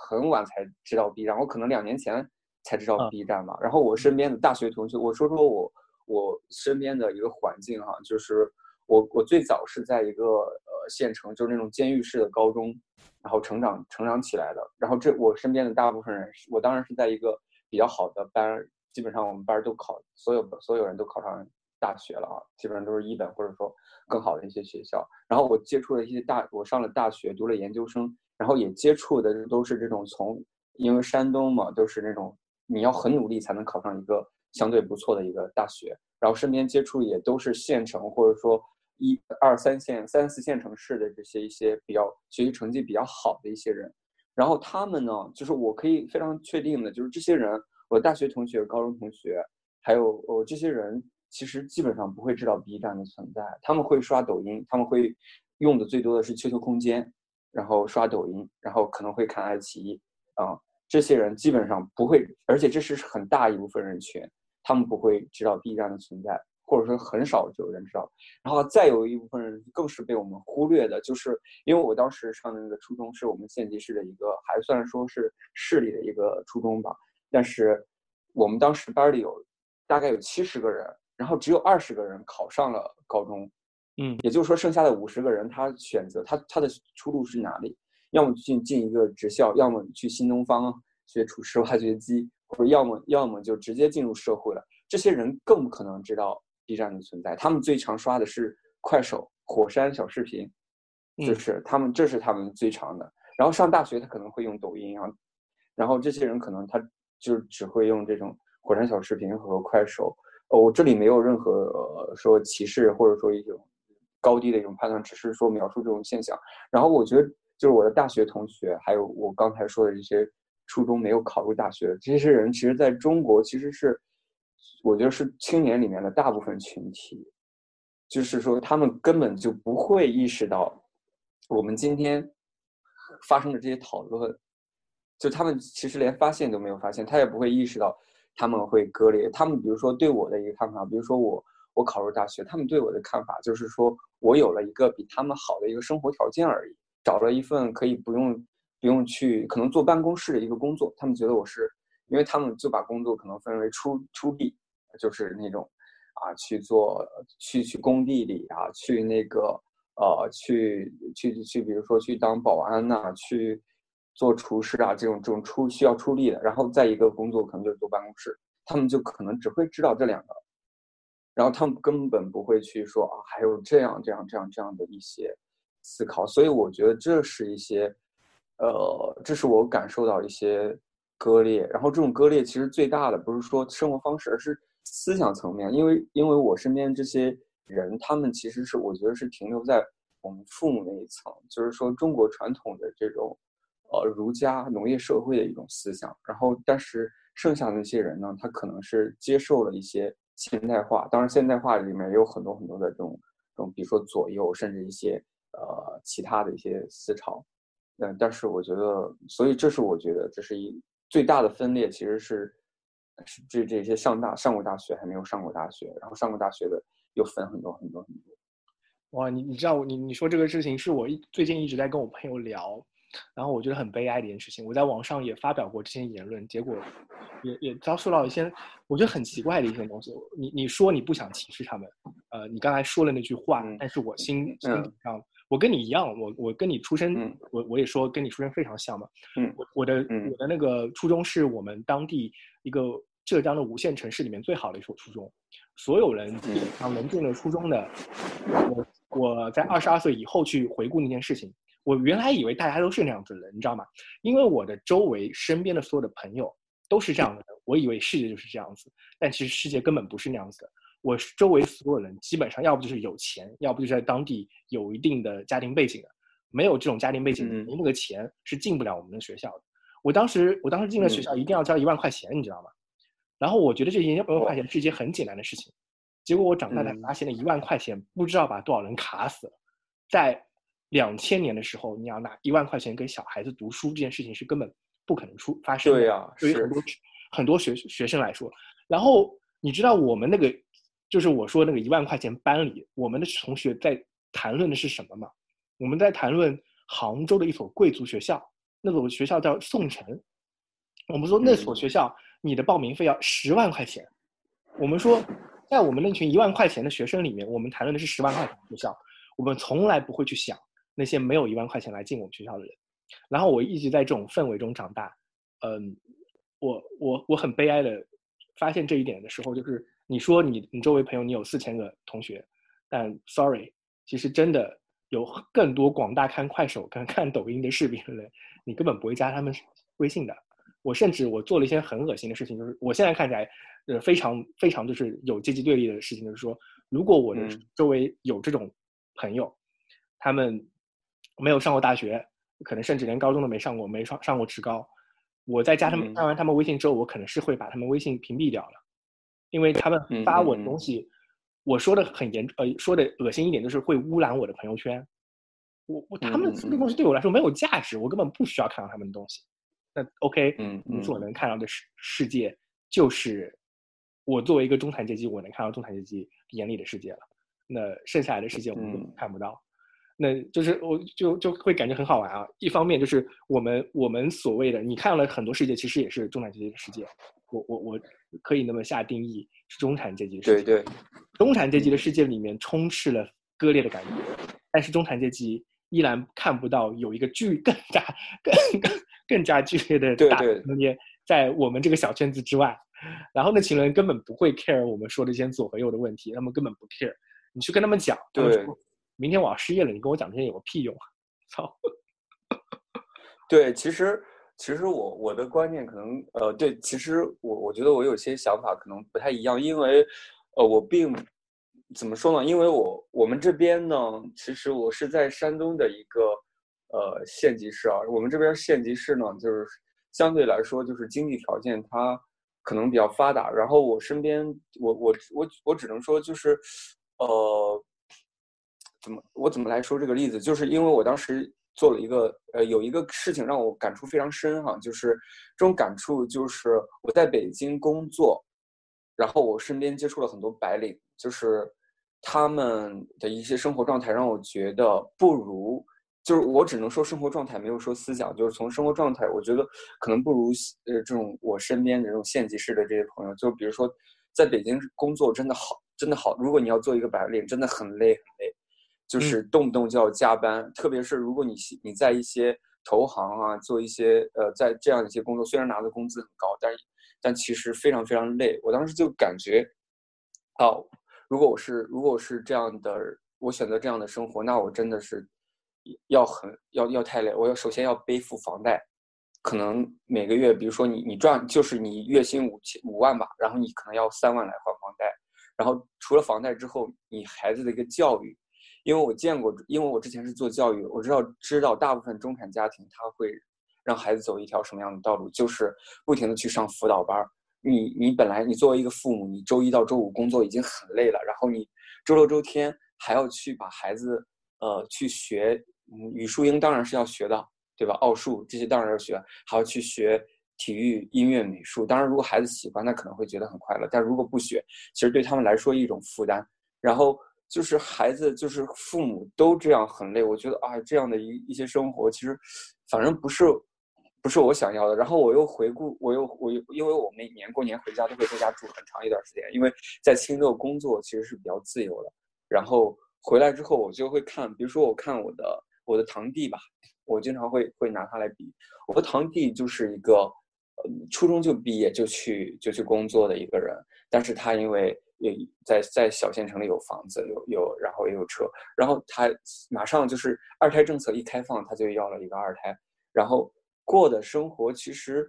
很晚才知道 B 站，我可能两年前。才知道 B 站吧，然后我身边的大学同学，我说说我我身边的一个环境哈，就是我我最早是在一个呃县城，就是那种监狱式的高中，然后成长成长起来的。然后这我身边的大部分人，我当然是在一个比较好的班，基本上我们班都考，所有所有人都考上大学了啊，基本上都是一本或者说更好的一些学校。然后我接触了一些大，我上了大学，读了研究生，然后也接触的都是这种从，因为山东嘛，都是那种。你要很努力才能考上一个相对不错的一个大学，然后身边接触也都是县城或者说一二三线、三四线城市的这些一些比较学习成绩比较好的一些人，然后他们呢，就是我可以非常确定的，就是这些人，我大学同学、高中同学，还有我这些人，其实基本上不会知道 B 站的存在，他们会刷抖音，他们会用的最多的是 QQ 空间，然后刷抖音，然后可能会看爱奇艺啊。这些人基本上不会，而且这是很大一部分人群，他们不会知道 B 站的存在，或者说很少有人知道。然后再有一部分人更是被我们忽略的，就是因为我当时上的那个初中是我们县级市的一个还算说是市里的一个初中吧，但是我们当时班里有大概有七十个人，然后只有二十个人考上了高中，嗯，也就是说剩下的五十个人他选择他他的出路是哪里？要么进进一个职校，要么去新东方学厨师挖掘机，或者要么要么就直接进入社会了。这些人更不可能知道 B 站的存在，他们最常刷的是快手、火山小视频，就是他们这是他们最常的。然后上大学他可能会用抖音啊，然后这些人可能他就只会用这种火山小视频和快手。哦，我这里没有任何说歧视或者说一种高低的一种判断，只是说描述这种现象。然后我觉得。就是我的大学同学，还有我刚才说的这些初中没有考入大学的这些人，其实在中国其实是，我觉得是青年里面的大部分群体，就是说他们根本就不会意识到我们今天发生的这些讨论，就他们其实连发现都没有发现，他也不会意识到他们会割裂。他们比如说对我的一个看法，比如说我我考入大学，他们对我的看法就是说我有了一个比他们好的一个生活条件而已。找了一份可以不用不用去可能坐办公室的一个工作，他们觉得我是，因为他们就把工作可能分为出出地，就是那种，啊去做去去工地里啊，去那个呃去去去，比如说去当保安呐，去做厨师啊这种这种出需要出力的，然后再一个工作可能就是坐办公室，他们就可能只会知道这两个，然后他们根本不会去说啊还有这样这样这样这样的一些。思考，所以我觉得这是一些，呃，这是我感受到一些割裂。然后这种割裂其实最大的不是说生活方式，而是思想层面。因为因为我身边这些人，他们其实是我觉得是停留在我们父母那一层，就是说中国传统的这种，呃，儒家农业社会的一种思想。然后但是剩下那些人呢，他可能是接受了一些现代化，当然现代化里面也有很多很多的这种这种，比如说左右，甚至一些。呃，其他的一些思潮，嗯，但是我觉得，所以这是我觉得这是一最大的分裂，其实是是这这些上大上过大学还没有上过大学，然后上过大学的又分很多很多很多。哇，你你知道你你说这个事情是我一最近一直在跟我朋友聊，然后我觉得很悲哀的一件事情。我在网上也发表过这些言论，结果也也遭受到一些我觉得很奇怪的一些东西。你你说你不想歧视他们，呃，你刚才说了那句话，但是我心心底上。我跟你一样，我我跟你出身，我我也说跟你出身非常像嘛。嗯，我我的我的那个初中是我们当地一个浙江的五线城市里面最好的一所初中，所有人基本上能进了初中的，我我在二十二岁以后去回顾那件事情，我原来以为大家都是那样子的，你知道吗？因为我的周围身边的所有的朋友都是这样的人，我以为世界就是这样子，但其实世界根本不是那样子的。我周围所有人基本上要不就是有钱，要不就是在当地有一定的家庭背景的，没有这种家庭背景，没那个钱是进不了我们的学校的。我当时，我当时进了学校一定要交一万块钱，你知道吗？然后我觉得这一万块钱是一件很简单的事情，结果我长大才发现，那一万块钱不知道把多少人卡死了。在两千年的时候，你要拿一万块钱给小孩子读书这件事情是根本不可能出发生的。对呀，对于很多很多学学生来说，然后你知道我们那个。就是我说那个一万块钱班里，我们的同学在谈论的是什么嘛？我们在谈论杭州的一所贵族学校，那所学校叫宋城。我们说那所学校，你的报名费要十万块钱。我们说，在我们那群一万块钱的学生里面，我们谈论的是十万块钱学校。我们从来不会去想那些没有一万块钱来进我们学校的人。然后我一直在这种氛围中长大。嗯，我我我很悲哀的发现这一点的时候，就是。你说你你周围朋友你有四千个同学，但 sorry，其实真的有更多广大看快手跟看抖音的视频的人，你根本不会加他们微信的。我甚至我做了一些很恶心的事情，就是我现在看起来，呃，非常非常就是有阶级对立的事情，就是说，如果我的周围有这种朋友，他们没有上过大学，可能甚至连高中都没上过，没上上过职高，我在加他们加完他们微信之后，我可能是会把他们微信屏蔽掉了。因为他们发我的东西我说的很严，呃，说的恶心一点，就是会污染我的朋友圈。我我他们这个东西对我来说没有价值，我根本不需要看到他们的东西。那 OK，嗯，你所能看到的世世界，就是我作为一个中产阶级，我能看到中产阶级眼里的世界了。那剩下来的世界我们看不到。那就是我就就会感觉很好玩啊。一方面就是我们我们所谓的你看到了很多世界，其实也是中产阶级的世界。我我我可以那么下定义，是中产阶级世界。对对，中产阶级的世界里面充斥了割裂的感觉，但是中产阶级。依然看不到有一个巨更加更更更加剧烈的大空间在我们这个小圈子之外，然后那群人根本不会 care 我们说的这些左和右的问题，他们根本不 care。你去跟他们讲，对，明天我要失业了，你跟我讲这些有个屁用啊！操。*laughs* 对，其实其实我我的观念可能呃，对，其实我我觉得我有些想法可能不太一样，因为呃，我并。怎么说呢？因为我我们这边呢，其实我是在山东的一个呃县级市啊。我们这边县级市呢，就是相对来说就是经济条件它可能比较发达。然后我身边，我我我我只能说就是，呃，怎么我怎么来说这个例子？就是因为我当时做了一个呃有一个事情让我感触非常深哈，就是这种感触就是我在北京工作，然后我身边接触了很多白领，就是。他们的一些生活状态让我觉得不如，就是我只能说生活状态，没有说思想。就是从生活状态，我觉得可能不如呃这种我身边的这种县级市的这些朋友。就比如说，在北京工作真的好，真的好。如果你要做一个白领，真的很累很累，就是动不动就要加班。特别是如果你你在一些投行啊做一些呃在这样一些工作，虽然拿的工资很高，但但其实非常非常累。我当时就感觉，哦。如果我是如果我是这样的，我选择这样的生活，那我真的是要很要要太累。我要首先要背负房贷，可能每个月，比如说你你赚就是你月薪五千五万吧，然后你可能要三万来还房贷。然后除了房贷之后，你孩子的一个教育，因为我见过，因为我之前是做教育，我知道知道大部分中产家庭他会让孩子走一条什么样的道路，就是不停的去上辅导班。你你本来你作为一个父母，你周一到周五工作已经很累了，然后你周六周天还要去把孩子呃去学语数英，当然是要学的，对吧？奥数这些当然要学，还要去学体育、音乐、美术。当然，如果孩子喜欢，那可能会觉得很快乐；但如果不学，其实对他们来说一种负担。然后就是孩子，就是父母都这样很累。我觉得啊，这样的一一些生活，其实反正不是。不是我想要的，然后我又回顾，我又我又因为我每年过年回家都会在家住很长一段时间，因为在青州工作其实是比较自由的。然后回来之后，我就会看，比如说我看我的我的堂弟吧，我经常会会拿他来比。我的堂弟就是一个，呃，初中就毕业就去就去工作的一个人，但是他因为也在在小县城里有房子，有有然后也有车，然后他马上就是二胎政策一开放，他就要了一个二胎，然后。过的生活其实，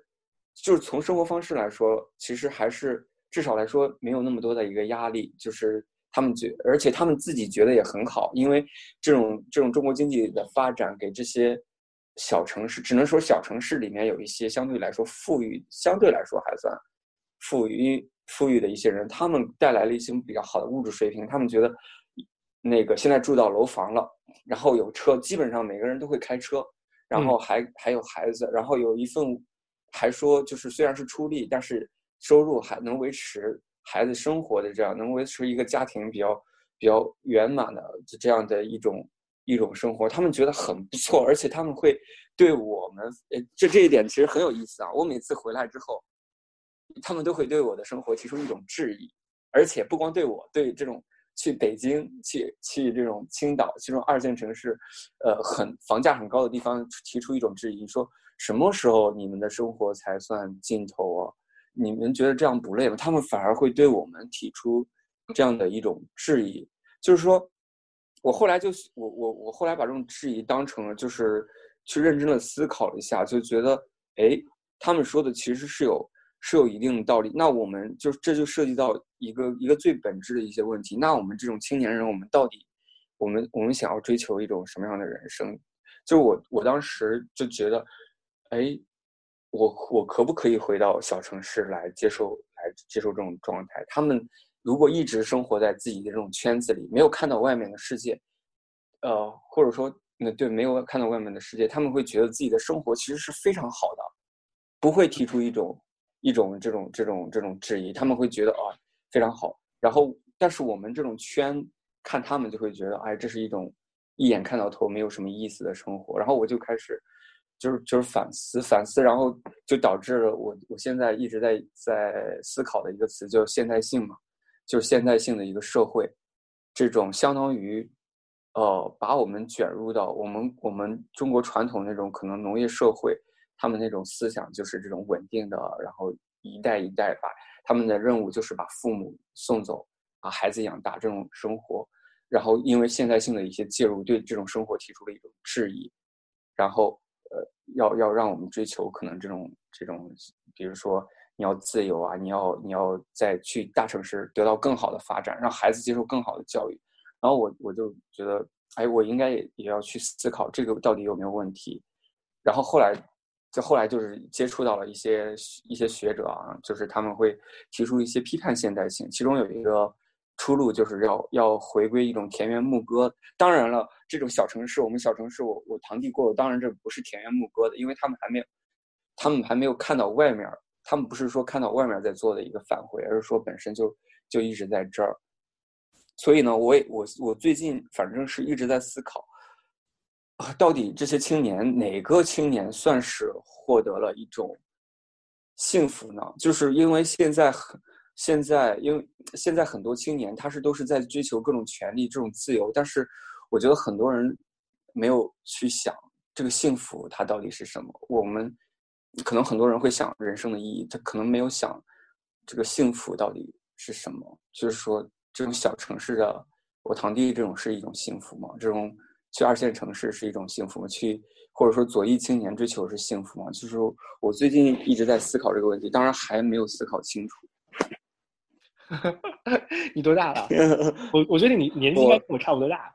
就是从生活方式来说，其实还是至少来说没有那么多的一个压力。就是他们觉，而且他们自己觉得也很好，因为这种这种中国经济的发展，给这些小城市，只能说小城市里面有一些相对来说富裕，相对来说还算富裕富裕的一些人，他们带来了一些比较好的物质水平。他们觉得，那个现在住到楼房了，然后有车，基本上每个人都会开车。然后还还有孩子，然后有一份，还说就是虽然是出力，但是收入还能维持孩子生活的这样，能维持一个家庭比较比较圆满的这样的一种一种生活，他们觉得很不错，而且他们会对我们，呃，这这一点其实很有意思啊。我每次回来之后，他们都会对我的生活提出一种质疑，而且不光对我，对这种。去北京，去去这种青岛，去这种二线城市，呃，很房价很高的地方，提出一种质疑，说什么时候你们的生活才算尽头啊？你们觉得这样不累吗？他们反而会对我们提出这样的一种质疑，就是说，我后来就我我我后来把这种质疑当成了，就是去认真的思考了一下，就觉得，哎，他们说的其实是有。是有一定的道理，那我们就这就涉及到一个一个最本质的一些问题。那我们这种青年人，我们到底，我们我们想要追求一种什么样的人生？就我我当时就觉得，哎，我我可不可以回到小城市来接受来接受这种状态？他们如果一直生活在自己的这种圈子里，没有看到外面的世界，呃，或者说，那对，没有看到外面的世界，他们会觉得自己的生活其实是非常好的，不会提出一种一种这种这种这种质疑，他们会觉得啊非常好。然后，但是我们这种圈看他们就会觉得，哎，这是一种一眼看到头，没有什么意思的生活。然后我就开始。就是就是反思反思，然后就导致了我我现在一直在在思考的一个词叫现代性嘛，就是现代性的一个社会，这种相当于，呃，把我们卷入到我们我们中国传统那种可能农业社会，他们那种思想就是这种稳定的，然后一代一代把他们的任务就是把父母送走，把孩子养大这种生活，然后因为现代性的一些介入，对这种生活提出了一种质疑，然后。呃，要要让我们追求可能这种这种，比如说你要自由啊，你要你要再去大城市得到更好的发展，让孩子接受更好的教育。然后我我就觉得，哎，我应该也也要去思考这个到底有没有问题。然后后来，就后来就是接触到了一些一些学者啊，就是他们会提出一些批判现代性，其中有一个。出路就是要要回归一种田园牧歌。当然了，这种小城市，我们小城市，我我堂弟过，当然这不是田园牧歌的，因为他们还没有，他们还没有看到外面，他们不是说看到外面在做的一个返回，而是说本身就就一直在这儿。所以呢，我也我我最近反正是一直在思考，到底这些青年哪个青年算是获得了一种幸福呢？就是因为现在很。现在，因为现在很多青年他是都是在追求各种权利、这种自由，但是我觉得很多人没有去想这个幸福它到底是什么。我们可能很多人会想人生的意义，他可能没有想这个幸福到底是什么。就是说，这种小城市的我堂弟这种是一种幸福吗？这种去二线城市是一种幸福吗？去或者说左翼青年追求是幸福吗？就是我最近一直在思考这个问题，当然还没有思考清楚。*laughs* 你多大了？*laughs* 我我觉得你年纪应该跟我差不多大。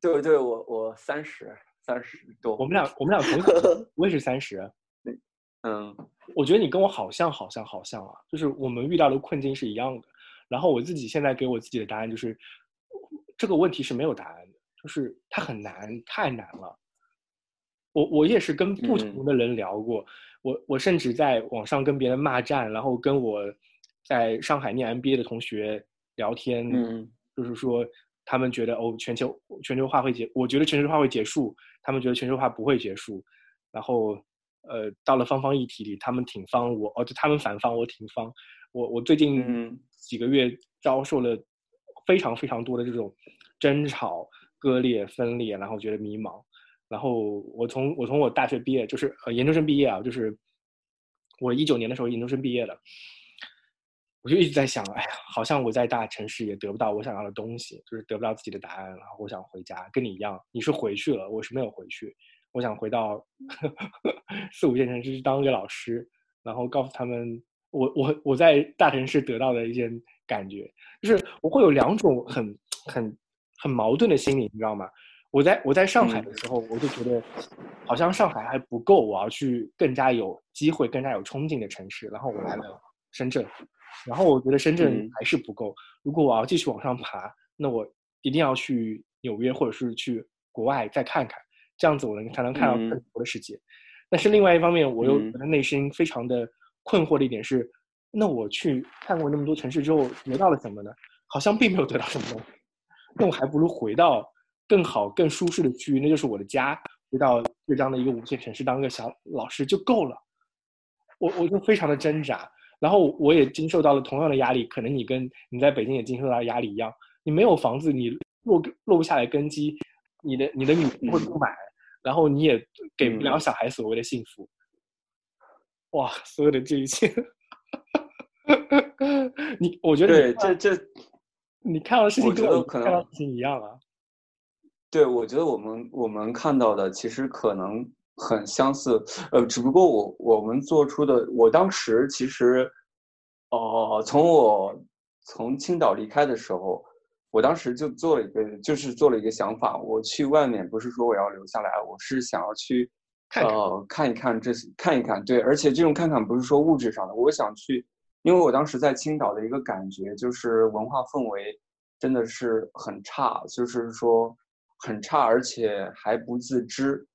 对对，我我三十三十多。我们俩我们俩同岁，*laughs* 我也是三十。嗯，我觉得你跟我好像好像好像啊，就是我们遇到的困境是一样的。然后我自己现在给我自己的答案就是，这个问题是没有答案的，就是它很难，太难了。我我也是跟不同的人聊过，我我甚至在网上跟别人骂战，然后跟我。在上海念 MBA 的同学聊天，嗯，就是说他们觉得哦，全球全球化会结，我觉得全球化会结束，他们觉得全球化不会结束。然后，呃，到了方方议题里，他们挺方，我哦，就他们反方，我挺方。我我最近几个月遭受了非常非常多的这种争吵、割裂、分裂，然后觉得迷茫。然后我从我从我大学毕业，就是呃研究生毕业啊，就是我一九年的时候研究生毕业的。我就一直在想，哎呀，好像我在大城市也得不到我想要的东西，就是得不到自己的答案，然后我想回家，跟你一样，你是回去了，我是没有回去，我想回到 *laughs* 四五线城市当一个老师，然后告诉他们，我我我在大城市得到的一些感觉，就是我会有两种很很很矛盾的心理，你知道吗？我在我在上海的时候，我就觉得好像上海还不够，我要去更加有机会、更加有冲劲的城市，然后我来了深圳。然后我觉得深圳还是不够。如果我要继续往上爬，那我一定要去纽约或者是去国外再看看，这样子我能才能看到更多的世界。但是另外一方面，我又觉得内心非常的困惑的一点是，那我去看过那么多城市之后，得到了什么呢？好像并没有得到什么东西。那我还不如回到更好、更舒适的区域，那就是我的家，回到浙江的一个五线城市当个小老师就够了。我我就非常的挣扎。然后我也经受到了同样的压力，可能你跟你在北京也经受到压力一样。你没有房子，你落落不下来根基，你的你的女会不买，然后你也给不了小孩所谓的幸福。哇，所有的这一切，*laughs* 你我觉得对这这，你看到的事情跟我看到的事情一样啊。对，我觉得我们我们看到的其实可能。很相似，呃，只不过我我们做出的，我当时其实，哦，从我从青岛离开的时候，我当时就做了一个，就是做了一个想法，我去外面不是说我要留下来，我是想要去，呃，看一看这看一看，对，而且这种看看不是说物质上的，我想去因为我当时在青岛的一个感觉就是文化氛围真的是很差，就是说很差，而且还不自知。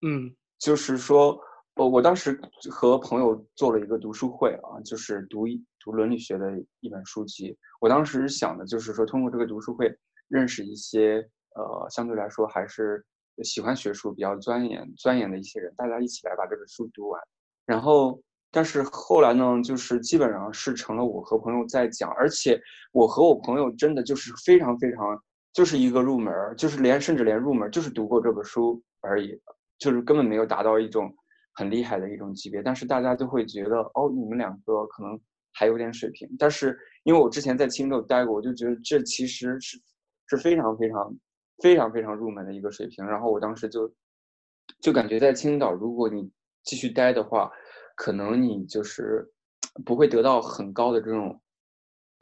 嗯，就是说，我我当时和朋友做了一个读书会啊，就是读一读伦理学的一本书籍。我当时想的就是说，通过这个读书会认识一些呃，相对来说还是喜欢学术、比较钻研钻研的一些人，大家一起来把这本书读完，然后。但是后来呢，就是基本上是成了我和朋友在讲，而且我和我朋友真的就是非常非常，就是一个入门，就是连甚至连入门就是读过这本书而已，就是根本没有达到一种很厉害的一种级别。但是大家就会觉得，哦，你们两个可能还有点水平。但是因为我之前在青岛待过，我就觉得这其实是是非常非常非常非常入门的一个水平。然后我当时就就感觉在青岛，如果你继续待的话。可能你就是不会得到很高的这种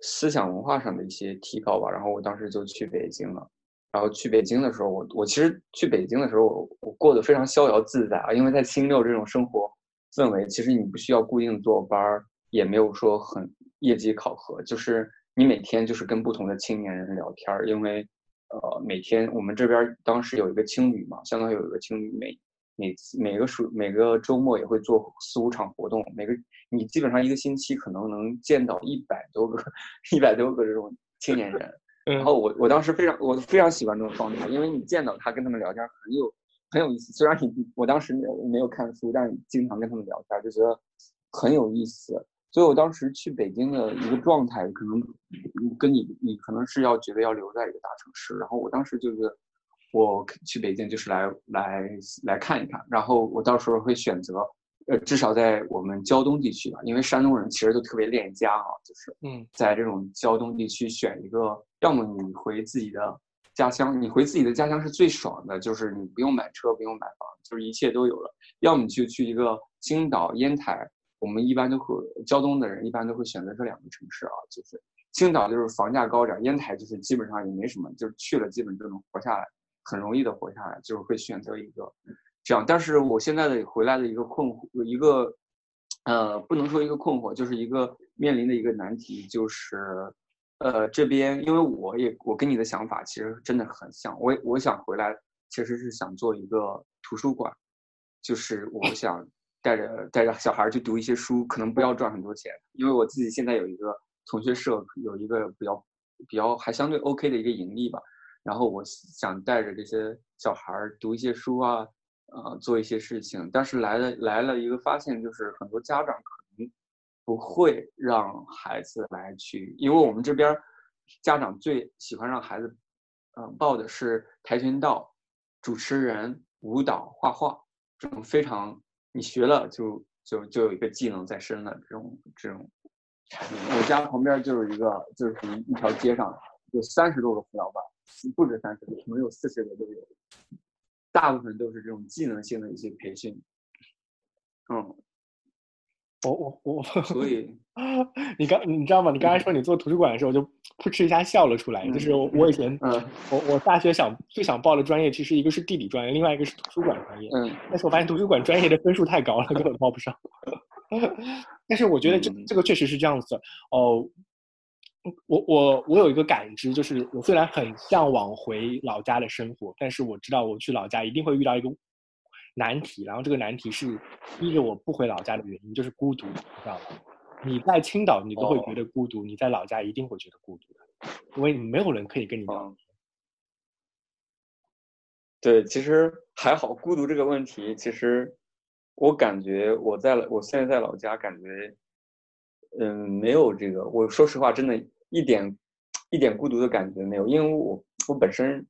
思想文化上的一些提高吧。然后我当时就去北京了。然后去北京的时候，我我其实去北京的时候，我我过得非常逍遥自在啊。因为在青六这种生活氛围，其实你不需要固定坐班儿，也没有说很业绩考核，就是你每天就是跟不同的青年人聊天儿。因为呃，每天我们这边当时有一个青旅嘛，相当于有一个青旅每。每次每个暑每个周末也会做四五场活动，每个你基本上一个星期可能能见到一百多个 *laughs* 一百多个这种青年人。然后我我当时非常我非常喜欢这种状态，因为你见到他跟他们聊天很有很有意思。虽然你我当时没有没有看书，但是经常跟他们聊天就觉得很有意思。所以我当时去北京的一个状态，可能跟你你可能是要觉得要留在一个大城市，然后我当时就觉得。我去北京就是来来来看一看，然后我到时候会选择，呃，至少在我们胶东地区吧，因为山东人其实都特别恋家啊，就是嗯，在这种胶东地区选一个，要么你回自己的家乡，你回自己的家乡是最爽的，就是你不用买车，不用买房，就是一切都有了；要么你就去一个青岛、烟台，我们一般都会胶东的人一般都会选择这两个城市啊，就是青岛就是房价高点，烟台就是基本上也没什么，就是去了基本就能活下来。很容易的活下来，就是会选择一个这样。但是我现在的回来的一个困惑，一个呃，不能说一个困惑，就是一个面临的一个难题，就是呃，这边因为我也我跟你的想法其实真的很像，我我想回来其实是想做一个图书馆，就是我想带着带着小孩去读一些书，可能不要赚很多钱，因为我自己现在有一个同学社，有一个比较比较还相对 OK 的一个盈利吧。然后我想带着这些小孩儿读一些书啊，呃，做一些事情。但是来了来了一个发现，就是很多家长可能不会让孩子来去，因为我们这边家长最喜欢让孩子，嗯，报的是跆拳道、主持人、舞蹈、画画这种非常你学了就就就有一个技能在身了这种这种。我家旁边就是一个就是一一条街上有三十多个辅导班。不止三十个，可能有四十个都有，大部分都是这种技能性的一些培训。嗯，我我我，所以你刚你知道吗？你刚才说你做图书馆的时候，我就扑哧一下笑了出来。就是我以前，嗯，我我大学想最想报的专业，其实一个是地理专业，另外一个是图书馆专业。嗯，但是我发现图书馆专业的分数太高了，根本报不上。*laughs* 但是我觉得这这个确实是这样子哦。我我我有一个感知，就是我虽然很向往回老家的生活，但是我知道我去老家一定会遇到一个难题，然后这个难题是逼着我不回老家的原因，就是孤独，你知道吗？你在青岛你都会觉得孤独，你在老家一定会觉得孤独的，因为没有人可以跟你聊。对，其实还好，孤独这个问题，其实我感觉我在我现在在老家，感觉嗯没有这个，我说实话，真的。一点一点孤独的感觉没有，因为我我本身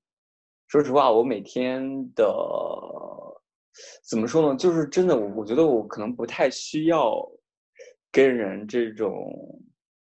说实话，我每天的怎么说呢？就是真的，我我觉得我可能不太需要跟人这种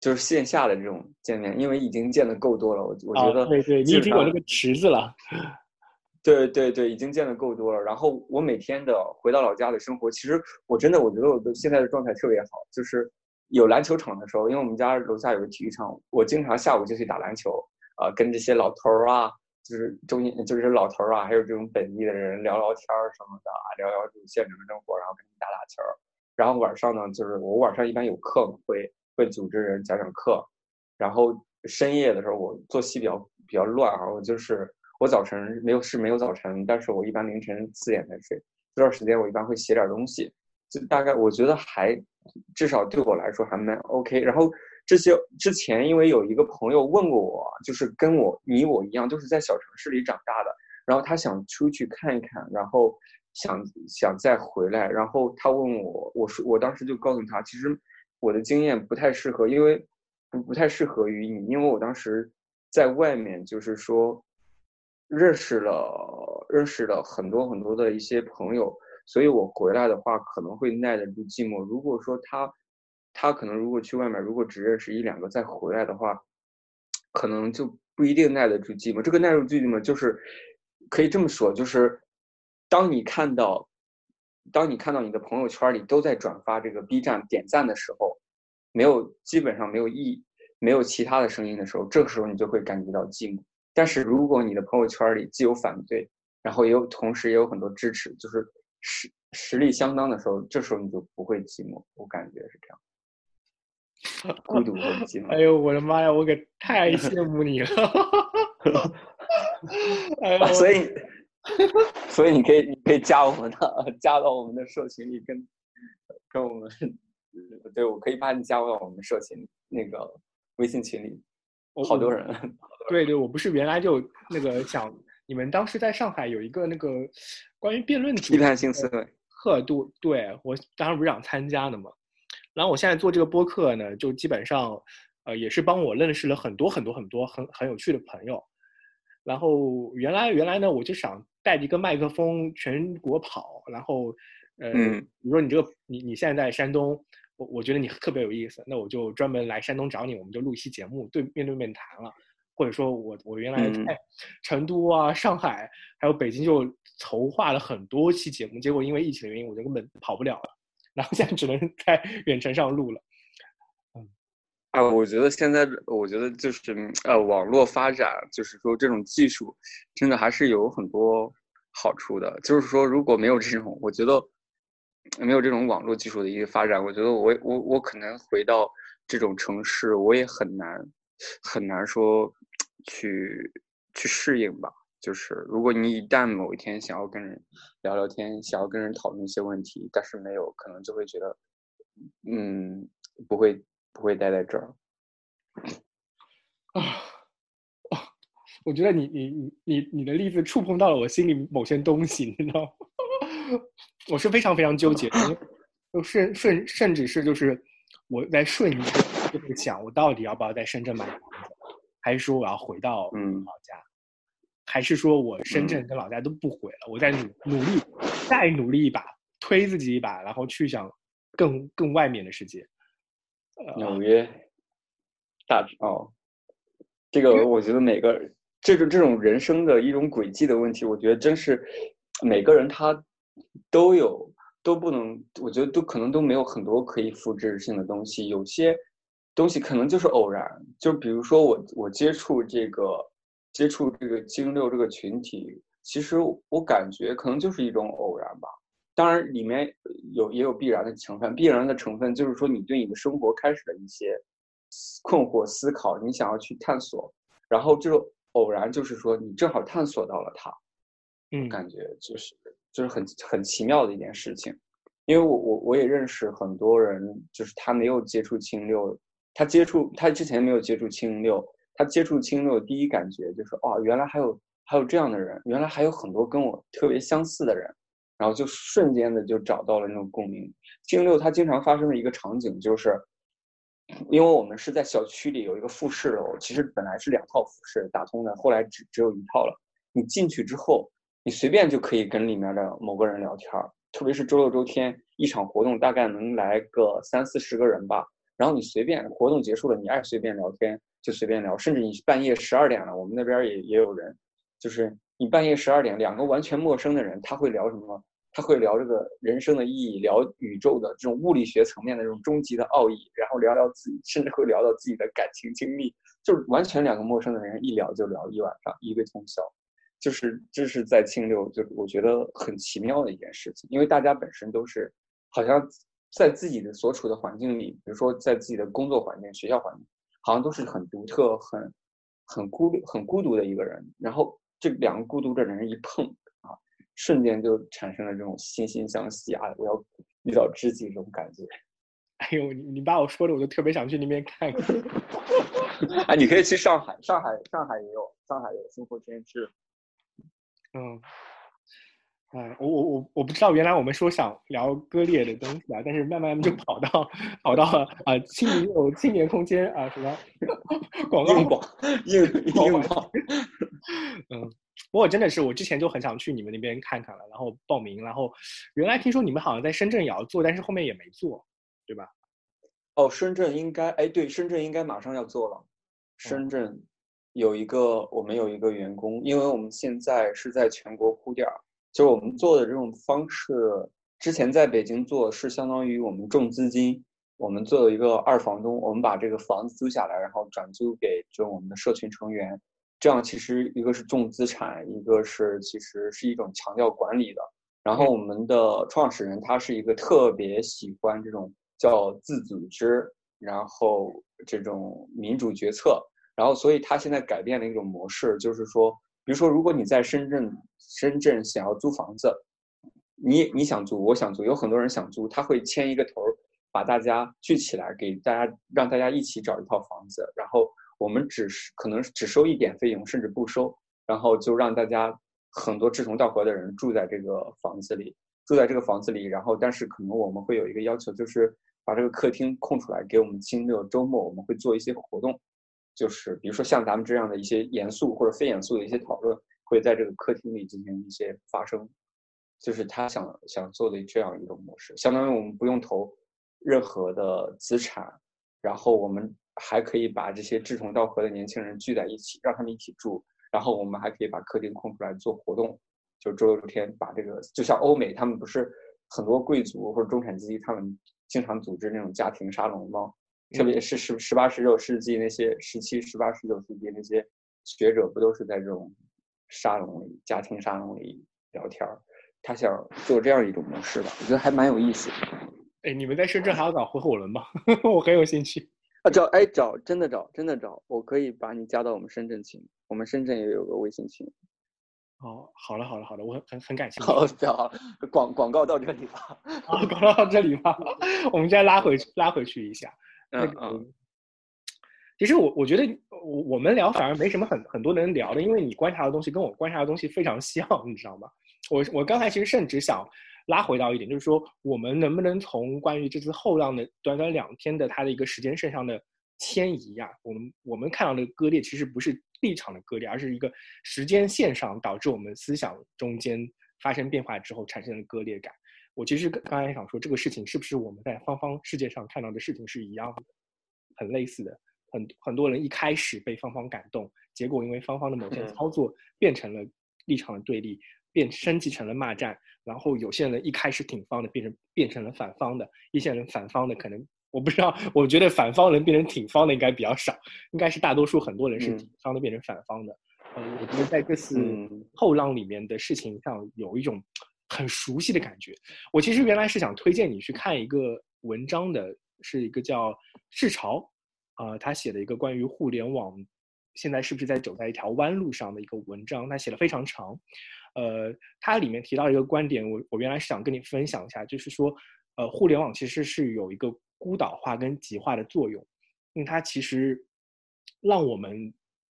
就是线下的这种见面，因为已经见的够多了。我我觉得对对，你已经有那个池子了。*laughs* 对对对，已经见的够多了。然后我每天的回到老家的生活，其实我真的我觉得我的现在的状态特别好，就是。有篮球场的时候，因为我们家楼下有个体育场，我经常下午就去打篮球，啊，跟这些老头儿啊，就是中年，就是老头儿啊，还有这种本地的人聊聊天儿什么的，聊聊这种县城生活，然后跟他们打打球儿。然后晚上呢，就是我晚上一般有课会会会组织人讲讲课，然后深夜的时候我作息比较比较乱啊，我就是我早晨没有是没有早晨，但是我一般凌晨四点才睡，这段时间我一般会写点东西，就大概我觉得还至少对我来说还蛮 OK。然后这些之前因为有一个朋友问过我，就是跟我你我一样都是在小城市里长大的，然后他想出去看一看，然后。想想再回来，然后他问我，我说我当时就告诉他，其实我的经验不太适合，因为不不太适合于你，因为我当时在外面就是说认识了认识了很多很多的一些朋友，所以我回来的话可能会耐得住寂寞。如果说他他可能如果去外面，如果只认识一两个再回来的话，可能就不一定耐得住寂寞。这个耐得住寂寞就是可以这么说，就是。当你看到，当你看到你的朋友圈里都在转发这个 B 站点赞的时候，没有基本上没有意没有其他的声音的时候，这个时候你就会感觉到寂寞。但是如果你的朋友圈里既有反对，然后也有同时也有很多支持，就是实实力相当的时候，这时候你就不会寂寞。我感觉是这样，*laughs* 孤独和寂寞。哎呦，我的妈呀，我可太 *laughs* 羡慕你了。*laughs* 哎呦，所以。所以你可以，你可以加我们的，加到我们的社群里，跟跟我们，对我可以把你加到我们社群那个微信群里，好多人。对对，我不是原来就那个想，你们当时在上海有一个那个关于辩论批判性思维课，度，对我当时不是想参加的嘛。然后我现在做这个播客呢，就基本上，呃，也是帮我认识了很多很多很多很很有趣的朋友。然后原来原来呢，我就想。带着一个麦克风全国跑，然后，呃，比如说你这个你你现在在山东，我我觉得你特别有意思，那我就专门来山东找你，我们就录一期节目，对面对面谈了。或者说我我原来在成都啊、上海还有北京就筹划了很多期节目，结果因为疫情的原因，我就根本跑不了了，然后现在只能在 *laughs* 远程上录了。嗯，啊，我觉得现在我觉得就是呃，网络发展就是说这种技术真的还是有很多。好处的，就是说，如果没有这种，我觉得没有这种网络技术的一个发展，我觉得我我我可能回到这种城市，我也很难很难说去去适应吧。就是如果你一旦某一天想要跟人聊聊天，想要跟人讨论一些问题，但是没有，可能就会觉得，嗯，不会不会待在这儿啊。我觉得你你你你你的例子触碰到了我心里某些东西，你知道吗？*laughs* 我是非常非常纠结，就甚甚甚至是就是我在瞬间就会想，我到底要不要在深圳买房子，还是说我要回到老家，还是说我深圳跟老家都不回了，我在努努力再努力一把，推自己一把，然后去想更更外面的世界，纽约，大哦，这个我觉得每个。这种这种人生的一种轨迹的问题，我觉得真是每个人他都有都不能，我觉得都可能都没有很多可以复制性的东西。有些东西可能就是偶然，就比如说我我接触这个接触这个精六这个群体，其实我感觉可能就是一种偶然吧。当然里面有也有必然的成分，必然的成分就是说你对你的生活开始了一些困惑思考，你想要去探索，然后这种。偶然就是说，你正好探索到了它，嗯，感觉就是就是很很奇妙的一件事情，因为我我我也认识很多人，就是他没有接触清六，他接触他之前没有接触青六，他接触青六第一感觉就是哦，原来还有还有这样的人，原来还有很多跟我特别相似的人，然后就瞬间的就找到了那种共鸣。青六它经常发生的一个场景就是。因为我们是在小区里有一个复式楼，其实本来是两套复式打通的，后来只只有一套了。你进去之后，你随便就可以跟里面的某个人聊天儿特别是周六周天，一场活动大概能来个三四十个人吧。然后你随便活动结束了，你爱随便聊天就随便聊，甚至你半夜十二点了，我们那边也也有人，就是你半夜十二点，两个完全陌生的人，他会聊什么？他会聊这个人生的意义，聊宇宙的这种物理学层面的这种终极的奥义，然后聊聊自己，甚至会聊到自己的感情经历，就是完全两个陌生的人一聊就聊一晚上，一个通宵，就是这是在清流，就我觉得很奇妙的一件事情，因为大家本身都是好像在自己的所处的环境里，比如说在自己的工作环境、学校环境，好像都是很独特、很很孤、很孤独的一个人。然后这两个孤独的人一碰啊，瞬间就产生了这种惺惺相惜啊，我要遇到知己这种感觉。*laughs* 哎呦，你你把我说的，我就特别想去那边看看。*laughs* 哎，你可以去上海，上海上海也有，上海有生活实验室。嗯。哎，我我我我不知道，原来我们说想聊割裂的东西啊，但是慢慢就跑到跑到了啊青年有青年空间啊什么广告广硬硬广，*laughs* 嗯，不过真的是我之前就很想去你们那边看看了，然后报名，然后原来听说你们好像在深圳也要做，但是后面也没做，对吧？哦，深圳应该哎对，深圳应该马上要做了，深圳有一个我们有一个员工，因为我们现在是在全国铺点儿。就我们做的这种方式，之前在北京做是相当于我们重资金，我们做了一个二房东，我们把这个房子租下来，然后转租给就我们的社群成员，这样其实一个是重资产，一个是其实是一种强调管理的。然后我们的创始人他是一个特别喜欢这种叫自组织，然后这种民主决策，然后所以他现在改变了一种模式，就是说。比如说，如果你在深圳，深圳想要租房子，你你想租，我想租，有很多人想租，他会牵一个头，把大家聚起来，给大家让大家一起找一套房子，然后我们只是可能只收一点费用，甚至不收，然后就让大家很多志同道合的人住在这个房子里，住在这个房子里，然后但是可能我们会有一个要求，就是把这个客厅空出来给我们亲六周末我们会做一些活动。就是比如说像咱们这样的一些严肃或者非严肃的一些讨论，会在这个客厅里进行一些发生，就是他想想做的这样一种模式，相当于我们不用投任何的资产，然后我们还可以把这些志同道合的年轻人聚在一起，让他们一起住，然后我们还可以把客厅空出来做活动，就周六天把这个就像欧美他们不是很多贵族或者中产阶级他们经常组织那种家庭沙龙吗？特别是十十八十九世纪那些十七十八十九世纪那些学者，不都是在这种沙龙里、家庭沙龙里聊天儿？他想做这样一种模式吧，我觉得还蛮有意思。哎，你们在深圳还要搞合伙人吗？*laughs* 我很有兴趣。啊，找哎找，真的找，真的找，我可以把你加到我们深圳群，我们深圳也有个微信群。哦，好了好了好了，我很很很感谢。好，好，广广告到这里吧。啊，广告到这里吧，我们再拉回去，拉回去一下。嗯嗯，其实我我觉得我我们聊反而没什么很很多能聊的，因为你观察的东西跟我观察的东西非常像，你知道吗？我我刚才其实甚至想拉回到一点，就是说我们能不能从关于这次后浪的短短两天的它的一个时间线上的迁移呀，我们我们看到的割裂其实不是立场的割裂，而是一个时间线上导致我们思想中间发生变化之后产生的割裂感。我其实刚才想说，这个事情是不是我们在方方世界上看到的事情是一样的，很类似的。很很多人一开始被方方感动，结果因为方方的某些操作变成了立场的对立，变升级成了骂战。然后有些人一开始挺方的，变成变成了反方的。一些人反方的可能我不知道，我觉得反方人变成挺方的应该比较少，应该是大多数很多人是挺方的变成反方的。嗯，我觉得在这次后浪里面的事情上有一种。很熟悉的感觉。我其实原来是想推荐你去看一个文章的，是一个叫世潮，啊，他写的一个关于互联网现在是不是在走在一条弯路上的一个文章。他写的非常长，呃，他里面提到一个观点，我我原来是想跟你分享一下，就是说，呃，互联网其实是有一个孤岛化跟极化的作用，因为它其实让我们，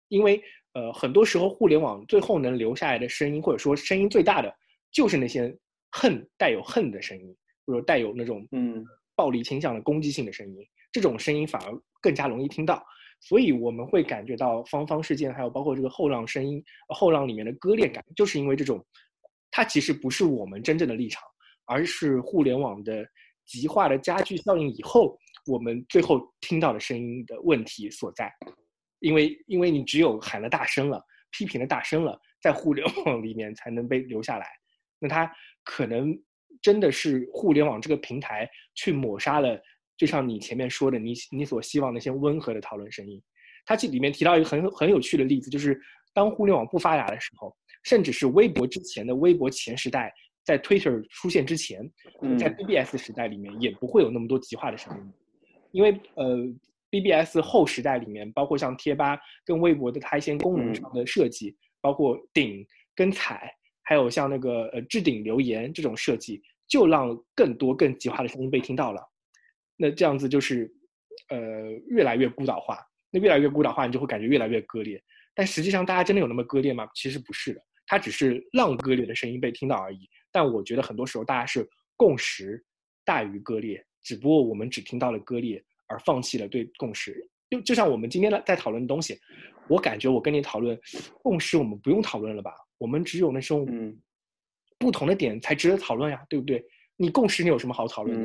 因为呃，很多时候互联网最后能留下来的声音，或者说声音最大的。就是那些恨带有恨的声音，或者带有那种嗯暴力倾向的攻击性的声音，这种声音反而更加容易听到。所以我们会感觉到方方事件，还有包括这个后浪声音、后浪里面的割裂感，就是因为这种，它其实不是我们真正的立场，而是互联网的极化的加剧效应以后，我们最后听到的声音的问题所在。因为因为你只有喊了大声了，批评的大声了，在互联网里面才能被留下来。那它可能真的是互联网这个平台去抹杀了，就像你前面说的，你你所希望那些温和的讨论声音。它这里面提到一个很很有趣的例子，就是当互联网不发达的时候，甚至是微博之前的微博前时代，在 Twitter 出现之前，在 BBS 时代里面也不会有那么多极化的声音，因为呃 BBS 后时代里面，包括像贴吧跟微博的它一些功能上的设计，包括顶跟踩，还有像那个呃置顶留言这种设计，就让更多更极化的声音被听到了。那这样子就是呃越来越孤岛化，那越来越孤岛化，你就会感觉越来越割裂。但实际上，大家真的有那么割裂吗？其实不是的，它只是让割裂的声音被听到而已。但我觉得很多时候大家是共识大于割裂，只不过我们只听到了割裂，而放弃了对共识。就就像我们今天在讨论的东西，我感觉我跟你讨论共识，我们不用讨论了吧？我们只有那种不同的点才值得讨论呀，对不对？你共识你有什么好讨论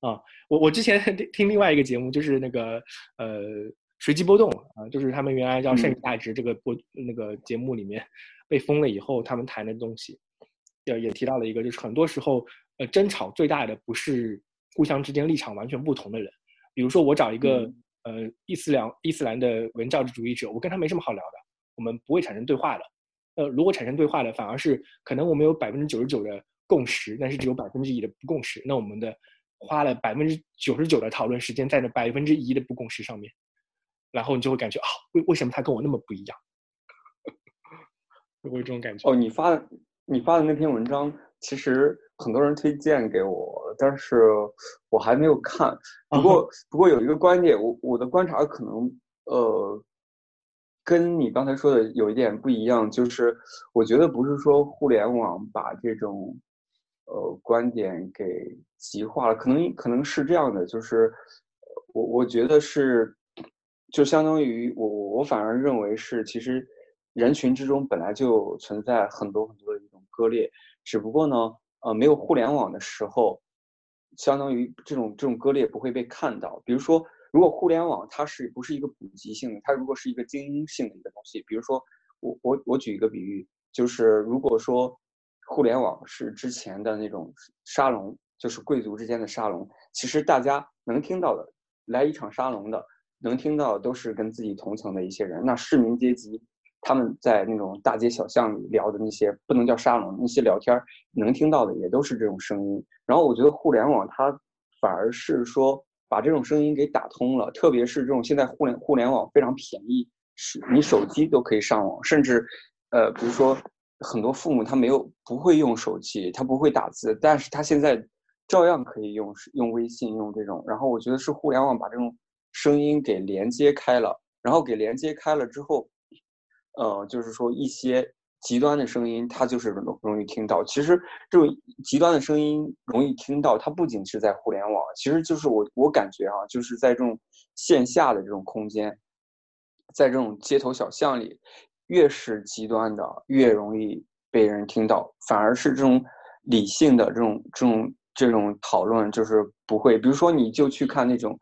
的？啊，我我之前听另外一个节目，就是那个呃。随机波动啊，就是他们原来叫剩余价值这个播那个节目里面被封了以后，他们谈的东西，也也提到了一个，就是很多时候呃争吵最大的不是互相之间立场完全不同的人，比如说我找一个呃伊斯兰伊斯兰的文教主义者，我跟他没什么好聊的，我们不会产生对话的。呃，如果产生对话的，反而是可能我们有百分之九十九的共识，但是只有百分之一的不共识，那我们的花了百分之九十九的讨论时间在那百分之一的不共识上面。然后你就会感觉啊，为为什么他跟我那么不一样？*laughs* 会有这种感觉。哦，你发的你发的那篇文章，其实很多人推荐给我，但是我还没有看。不过不过有一个观点，我我的观察可能呃，跟你刚才说的有一点不一样，就是我觉得不是说互联网把这种呃观点给极化了，可能可能是这样的，就是我我觉得是。就相当于我我反而认为是，其实人群之中本来就存在很多很多的一种割裂，只不过呢，呃，没有互联网的时候，相当于这种这种割裂不会被看到。比如说，如果互联网它是不是一个普及性的，它如果是一个精英性的一个东西，比如说我我我举一个比喻，就是如果说互联网是之前的那种沙龙，就是贵族之间的沙龙，其实大家能听到的来一场沙龙的。能听到都是跟自己同层的一些人，那市民阶级他们在那种大街小巷里聊的那些不能叫沙龙，那些聊天能听到的也都是这种声音。然后我觉得互联网它反而是说把这种声音给打通了，特别是这种现在互联互联网非常便宜，是你手机都可以上网，甚至呃比如说很多父母他没有不会用手机，他不会打字，但是他现在照样可以用用微信用这种。然后我觉得是互联网把这种。声音给连接开了，然后给连接开了之后，呃，就是说一些极端的声音，它就是容容易听到。其实这种极端的声音容易听到，它不仅是在互联网，其实就是我我感觉啊，就是在这种线下的这种空间，在这种街头小巷里，越是极端的，越容易被人听到。反而是这种理性的这种这种这种讨论，就是不会。比如说，你就去看那种。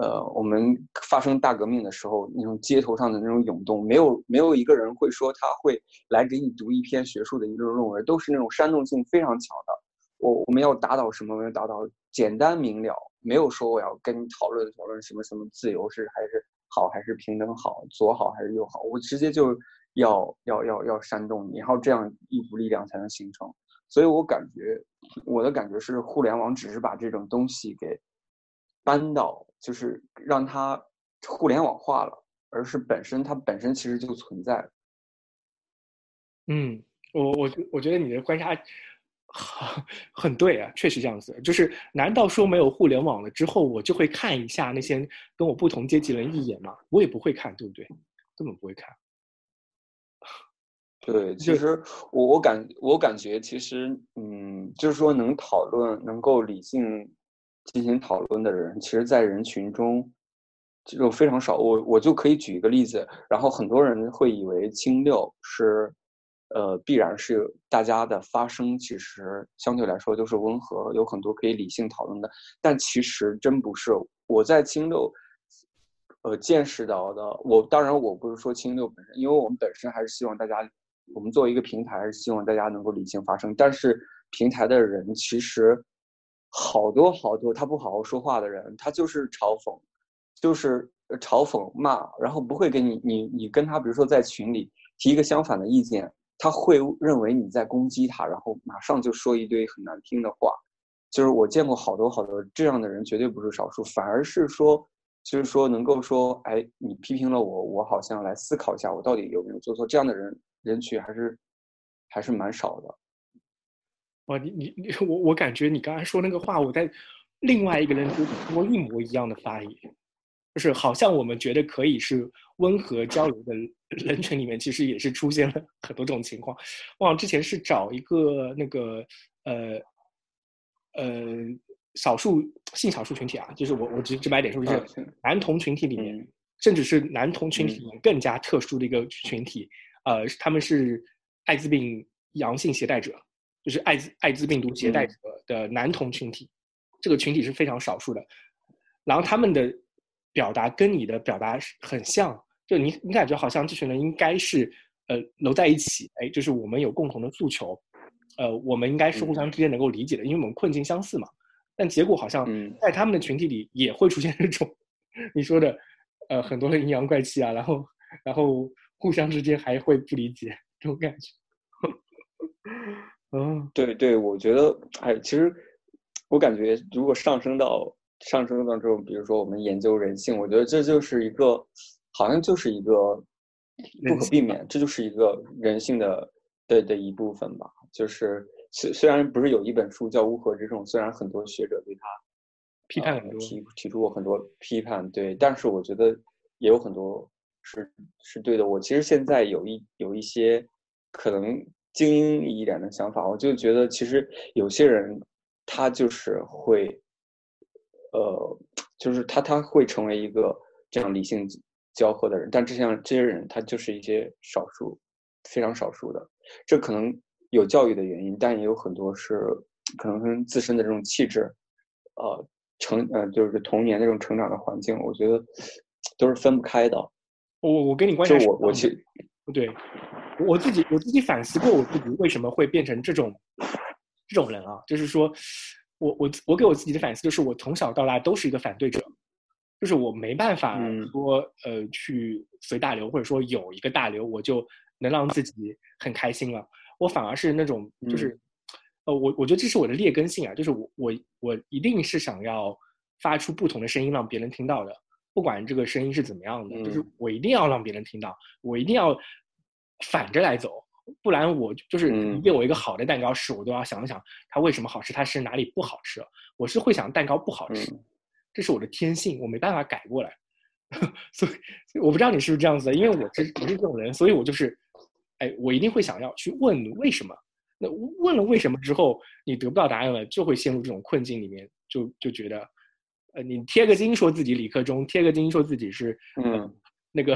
呃，我们发生大革命的时候，那种街头上的那种涌动，没有没有一个人会说他会来给你读一篇学术的一个论文，都是那种煽动性非常强的。我我们要打倒什么？我们要打倒简单明了，没有说我要跟你讨论讨论什么什么自由是还是好还是平等好，左好还是右好，我直接就要要要要煽动你，然后这样一股力量才能形成。所以我感觉我的感觉是，互联网只是把这种东西给搬到。就是让它互联网化了，而是本身它本身其实就存在。嗯，我我我觉得你的观察很很对啊，确实这样子。就是难道说没有互联网了之后，我就会看一下那些跟我不同阶级人一眼吗？我也不会看，对不对？根本不会看。对，其实我我感我感觉其实嗯，就是说能讨论，能够理性。进行讨论的人，其实，在人群中就非常少。我我就可以举一个例子，然后很多人会以为清六是，呃，必然是大家的发声，其实相对来说都是温和，有很多可以理性讨论的。但其实真不是。我在清六，呃，见识到的，我当然我不是说清六本身，因为我们本身还是希望大家，我们作为一个平台，还是希望大家能够理性发声。但是平台的人其实。好多好多，他不好好说话的人，他就是嘲讽，就是嘲讽骂，然后不会跟你你你跟他，比如说在群里提一个相反的意见，他会认为你在攻击他，然后马上就说一堆很难听的话。就是我见过好多好多这样的人，绝对不是少数，反而是说，就是说能够说，哎，你批评了我，我好像来思考一下，我到底有没有做错。这样的人人群还是还是蛮少的。哇，你你你，我我感觉你刚才说那个话，我在另外一个人嘴里听过一模一样的发言，就是好像我们觉得可以是温和交流的人群里面，其实也是出现了很多这种情况。忘了之前是找一个那个呃。呃，少数性少数群体啊，就是我我直直白点说，就是男同群体里面，甚至是男同群体里面更加特殊的一个群体，呃，他们是艾滋病阳性携带者，就是艾滋艾滋病毒携带者的男同群体，这个群体是非常少数的，然后他们的表达跟你的表达很像，就你你感觉好像这群人应该是呃搂在一起，哎，就是我们有共同的诉求。呃，我们应该是互相之间能够理解的，因为我们困境相似嘛。但结果好像在他们的群体里也会出现这种 *laughs* 你说的，呃，很多的阴阳怪气啊，然后然后互相之间还会不理解这种感觉。嗯，对对，我觉得，哎，其实我感觉，如果上升到上升到这种，比如说我们研究人性，我觉得这就是一个，好像就是一个不可避免，这就是一个人性的。的的一部分吧，就是虽虽然不是有一本书叫《乌合之众》，虽然很多学者对他批判很多，提提出过很多批判，对，但是我觉得也有很多是是对的。我其实现在有一有一些可能精英一点的想法，我就觉得其实有些人他就是会，呃，就是他他会成为一个这样理性交合的人，但这像这些人他就是一些少数。非常少数的，这可能有教育的原因，但也有很多是可能跟自身的这种气质，呃，成呃就是童年那种成长的环境，我觉得都是分不开的。我我跟你关系，我我其不对，我自己我自己反思过我自己为什么会变成这种这种人啊，就是说我我我给我自己的反思就是我从小到大都是一个反对者，就是我没办法说呃去随大流，或者说有一个大流我就。能让自己很开心了，我反而是那种就是，呃，我我觉得这是我的劣根性啊，就是我我我一定是想要发出不同的声音让别人听到的，不管这个声音是怎么样的，就是我一定要让别人听到，我一定要反着来走，不然我就是你给我一个好的蛋糕吃，我都要想想它为什么好吃，它是哪里不好吃，我是会想蛋糕不好吃，这是我的天性，我没办法改过来，*laughs* 所以我不知道你是不是这样子的，因为我是不是这种人，所以我就是。哎，我一定会想要去问为什么。那问了为什么之后，你得不到答案了，就会陷入这种困境里面，就就觉得，呃，你贴个金说自己理科中，贴个金说自己是嗯那个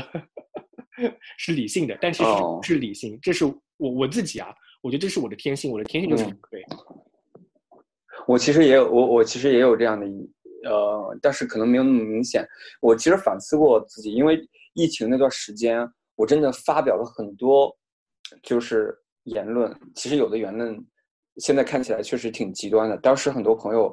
是理性的，但其实不是理性。这是我我自己啊，我觉得这是我的天性，我的天性就是对。我其实也有我我其实也有这样的一呃，但是可能没有那么明显。我其实反思过自己，因为疫情那段时间，我真的发表了很多。就是言论，其实有的言论现在看起来确实挺极端的。当时很多朋友，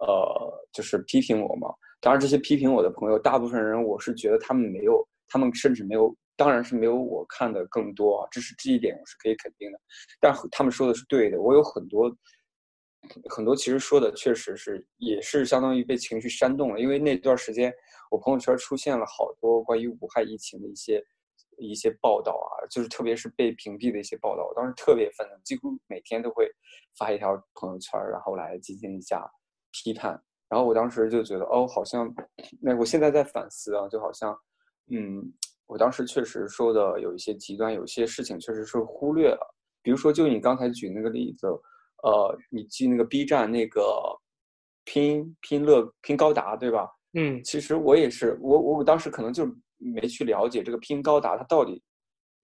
呃，就是批评我嘛。当然，这些批评我的朋友，大部分人我是觉得他们没有，他们甚至没有，当然是没有我看的更多啊。这是这一点我是可以肯定的。但他们说的是对的。我有很多很多，其实说的确实是也是相当于被情绪煽动了。因为那段时间，我朋友圈出现了好多关于武汉疫情的一些。一些报道啊，就是特别是被屏蔽的一些报道，我当时特别愤怒，几乎每天都会发一条朋友圈，然后来进行一下批判。然后我当时就觉得，哦，好像 *clears throat* 那我现在在反思啊，就好像，嗯，我当时确实说的有一些极端，有些事情确实是忽略了。比如说，就你刚才举那个例子，呃，你记那个 B 站那个拼拼乐拼高达，对吧？嗯，其实我也是，我我当时可能就。没去了解这个拼高达，它到底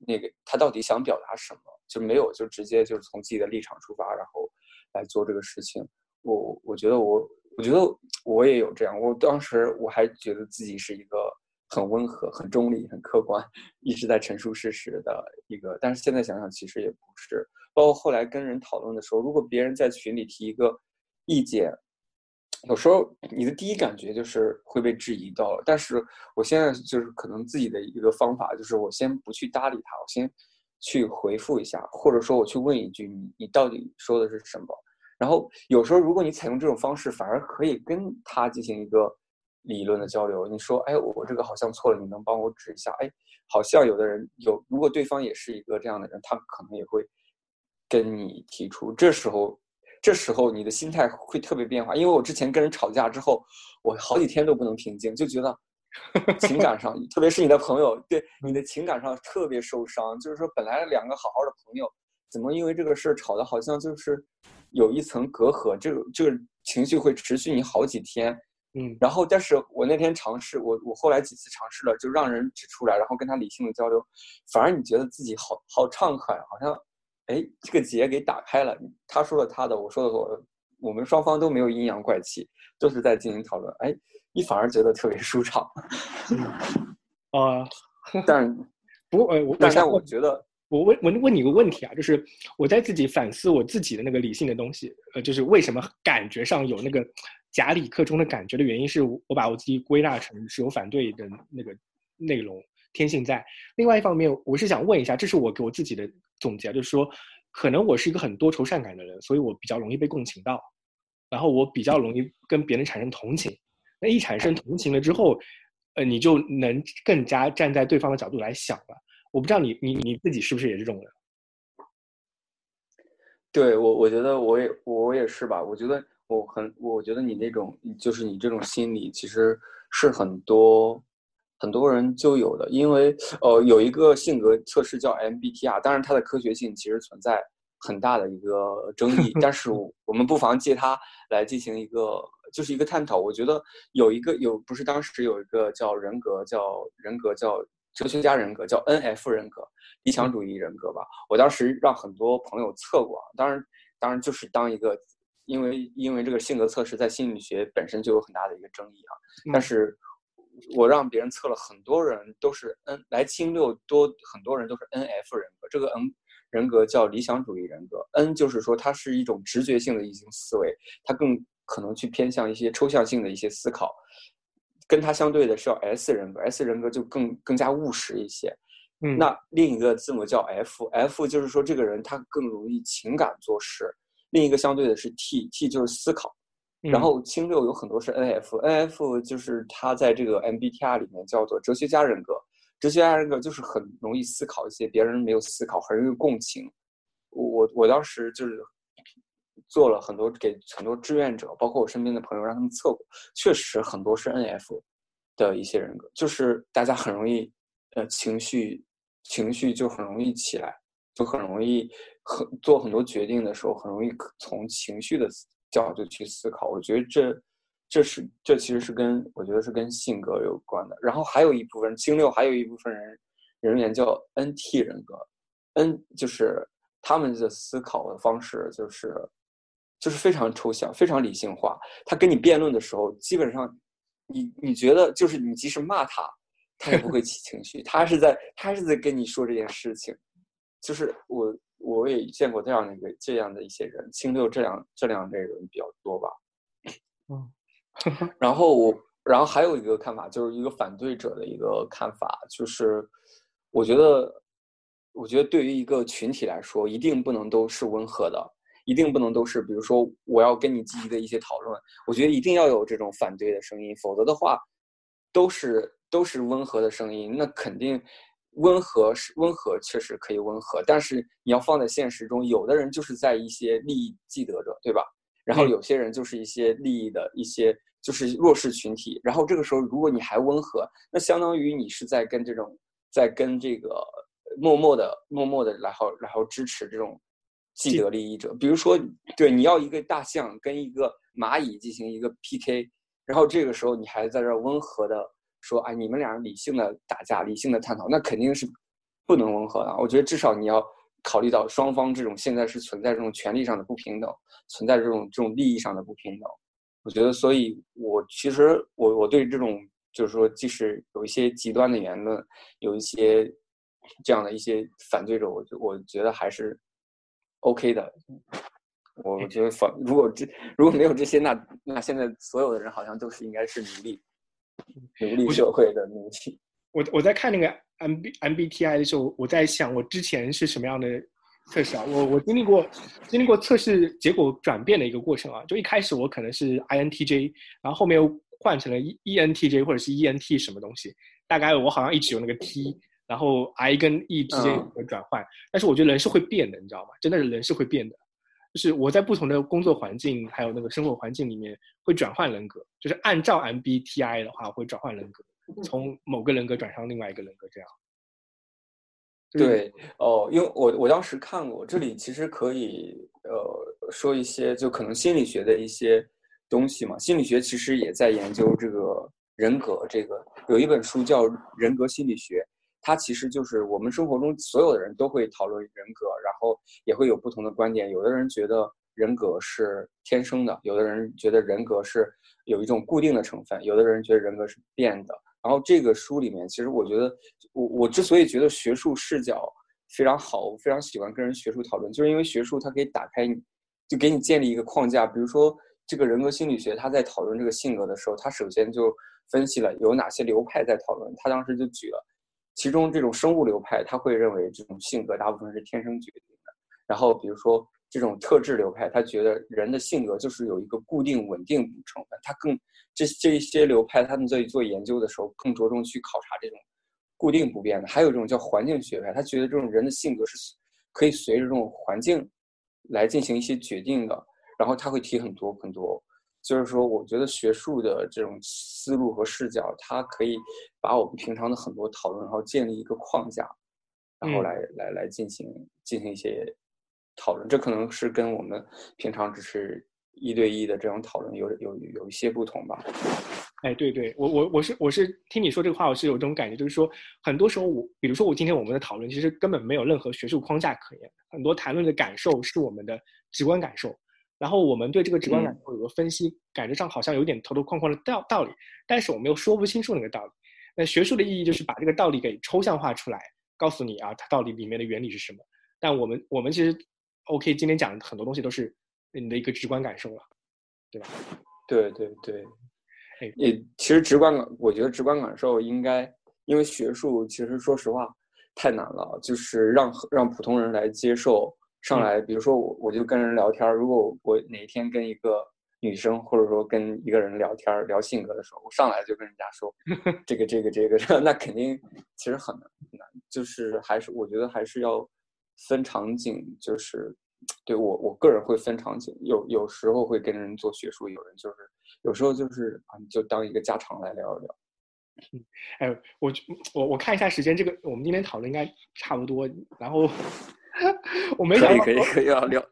那个他到底想表达什么，就没有就直接就是从自己的立场出发，然后来做这个事情。我我觉得我我觉得我也有这样，我当时我还觉得自己是一个很温和、很中立、很客观，一直在陈述事实的一个。但是现在想想，其实也不是。包括后来跟人讨论的时候，如果别人在群里提一个意见。有时候你的第一感觉就是会被质疑到，但是我现在就是可能自己的一个方法就是我先不去搭理他，我先去回复一下，或者说我去问一句你你到底说的是什么？然后有时候如果你采用这种方式，反而可以跟他进行一个理论的交流。你说，哎，我这个好像错了，你能帮我指一下？哎，好像有的人有，如果对方也是一个这样的人，他可能也会跟你提出。这时候，这时候你的心态会特别变化。因为我之前跟人吵架之后，我好几天都不能平静，就觉得。*laughs* 情感上，特别是你的朋友，对你的情感上特别受伤。就是说，本来两个好好的朋友，怎么因为这个事吵得好像就是有一层隔阂？这个这个情绪会持续你好几天。嗯，然后，但是我那天尝试，我我后来几次尝试了，就让人指出来，然后跟他理性的交流，反而你觉得自己好好畅快，好像哎，这个结给打开了。他说了他的，我说了我，我们双方都没有阴阳怪气，都是在进行讨论。哎。你反而觉得特别舒畅，*laughs* 啊，但不过呃，我但我觉得我问问问你个问题啊，就是我在自己反思我自己的那个理性的东西，呃，就是为什么感觉上有那个假理克中的感觉的原因是我把我自己归纳成是有反对的那个内容天性在。另外一方面，我是想问一下，这是我给我自己的总结，就是说，可能我是一个很多愁善感的人，所以我比较容易被共情到，然后我比较容易跟别人产生同情。那一产生同情了之后，呃，你就能更加站在对方的角度来想了。我不知道你你你自己是不是也是这种人？对我，我觉得我也我也是吧。我觉得我很，我觉得你那种就是你这种心理，其实是很多很多人就有的。因为呃，有一个性格测试叫 MBTI，当然它的科学性其实存在很大的一个争议，*laughs* 但是我们不妨借它来进行一个。就是一个探讨，我觉得有一个有不是当时有一个叫人格叫人格叫哲学家人格叫 N F 人格理想主义人格吧。我当时让很多朋友测过，当然当然就是当一个，因为因为这个性格测试在心理学本身就有很大的一个争议啊。但是我让别人测了很多人都是 N 来清六多很多人都是 N F 人格，这个 N 人格叫理想主义人格，N 就是说它是一种直觉性的一种思维，它更。可能去偏向一些抽象性的一些思考，跟它相对的是要 S 人格，S 人格就更更加务实一些。嗯，那另一个字母叫 F，F 就是说这个人他更容易情感做事。另一个相对的是 T，T 就是思考。然后清六有很多是 NF，NF 就是它在这个 MBTI 里面叫做哲学家人格，哲学家人格就是很容易思考一些别人没有思考，很容易共情。我我当时就是。做了很多给很多志愿者，包括我身边的朋友，让他们测过，确实很多是 N F 的一些人格，就是大家很容易，呃，情绪情绪就很容易起来，就很容易很做很多决定的时候，很容易从情绪的角度去思考。我觉得这这是这其实是跟我觉得是跟性格有关的。然后还有一部分金六，还有一部分人人员叫 N T 人格，N 就是他们的思考的方式就是。就是非常抽象，非常理性化。他跟你辩论的时候，基本上，你你觉得就是你即使骂他，他也不会起情绪。他是在他是在跟你说这件事情。就是我我也见过这样的一个这样的一些人，清六这样这样类人比较多吧。嗯，*laughs* 然后我然后还有一个看法，就是一个反对者的一个看法，就是我觉得我觉得对于一个群体来说，一定不能都是温和的。一定不能都是，比如说我要跟你积极的一些讨论，我觉得一定要有这种反对的声音，否则的话，都是都是温和的声音，那肯定温和是温和，确实可以温和，但是你要放在现实中，有的人就是在一些利益既得者，对吧？然后有些人就是一些利益的一些就是弱势群体，然后这个时候如果你还温和，那相当于你是在跟这种在跟这个默默的默默的然后然后支持这种。既得利益者，比如说，对，你要一个大象跟一个蚂蚁进行一个 PK，然后这个时候你还在这温和的说，哎，你们俩理性的打架，理性的探讨，那肯定是不能温和的。我觉得至少你要考虑到双方这种现在是存在这种权利上的不平等，存在这种这种利益上的不平等。我觉得，所以我其实我我对这种就是说，即使有一些极端的言论，有一些这样的一些反对者，我我觉得还是。OK 的，我觉得反如果这如果没有这些，那那现在所有的人好像都是应该是奴隶，奴隶社会的奴隶。我我在看那个 M B M B T I 的时候，我在想我之前是什么样的测试啊？我我经历过经历过测试结果转变的一个过程啊。就一开始我可能是 I N T J，然后后面又换成了 E E N T J 或者是 E N T 什么东西。大概我好像一直有那个 T，然后 I 跟 E 之间有转换。但是我觉得人是会变的，你知道吗？真的是人是会变的。就是我在不同的工作环境还有那个生活环境里面会转换人格，就是按照 MBTI 的话会转换人格，从某个人格转向另外一个人格这样。对哦，因为我我当时看过，这里其实可以呃说一些就可能心理学的一些东西嘛。心理学其实也在研究这个人格，这个有一本书叫《人格心理学》。它其实就是我们生活中所有的人都会讨论人格，然后也会有不同的观点。有的人觉得人格是天生的，有的人觉得人格是有一种固定的成分，有的人觉得人格是变的。然后这个书里面，其实我觉得，我我之所以觉得学术视角非常好，我非常喜欢跟人学术讨论，就是因为学术它可以打开，就给你建立一个框架。比如说这个人格心理学，他在讨论这个性格的时候，他首先就分析了有哪些流派在讨论。他当时就举了。其中这种生物流派，他会认为这种性格大部分是天生决定的。然后比如说这种特质流派，他觉得人的性格就是有一个固定稳定成分。他更这这一些流派，他们在做研究的时候更着重去考察这种固定不变的。还有一种叫环境学派，他觉得这种人的性格是可以随着这种环境来进行一些决定的。然后他会提很多很多。就是说，我觉得学术的这种思路和视角，它可以把我们平常的很多讨论，然后建立一个框架，然后来来来进行进行一些讨论。这可能是跟我们平常只是一对一的这种讨论有有有一些不同吧。哎，对对，我我我是我是听你说这个话，我是有这种感觉，就是说，很多时候我，比如说我今天我们的讨论，其实根本没有任何学术框架可言，很多谈论的感受是我们的直观感受。然后我们对这个直观感受有个分析，感觉上好像有点头头框框的道道理，但是我们又说不清楚那个道理。那学术的意义就是把这个道理给抽象化出来，告诉你啊，它到底里面的原理是什么。但我们我们其实，OK，今天讲的很多东西都是你的一个直观感受了，对吧？对对对，也其实直观感，我觉得直观感受应该，因为学术其实说实话太难了，就是让让普通人来接受。上来，比如说我我就跟人聊天如果我哪一天跟一个女生，或者说跟一个人聊天聊性格的时候，我上来就跟人家说这个这个这个，*laughs* 那肯定其实很难，就是还是我觉得还是要分场景，就是对我我个人会分场景，有有时候会跟人做学术，有人就是有时候就是啊，就当一个家常来聊一聊。嗯，哎，我我我看一下时间，这个我们今天讨论应该差不多，然后。*laughs* 我没想到可以可以可以要聊，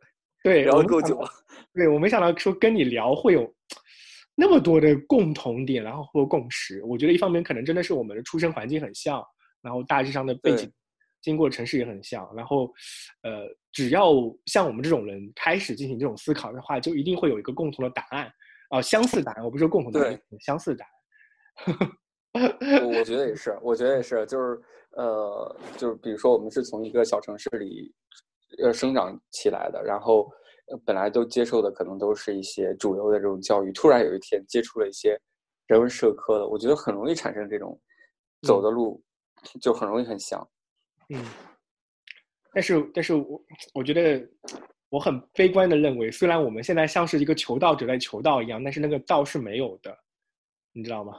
对，聊够久了。对我没想到说跟你聊会有那么多的共同点，然后或共识。我觉得一方面可能真的是我们的出生环境很像，然后大致上的背景、经过城市也很像。然后，呃，只要像我们这种人开始进行这种思考的话，就一定会有一个共同的答案啊，相似答案。我不是说共同答案，相似答案。*laughs* 我觉得也是，我觉得也是，就是呃，就是比如说我们是从一个小城市里呃生长起来的，然后本来都接受的可能都是一些主流的这种教育，突然有一天接触了一些人文社科的，我觉得很容易产生这种走的路就很容易很像。嗯，但是但是我我觉得我很悲观的认为，虽然我们现在像是一个求道者在求道一样，但是那个道是没有的，你知道吗？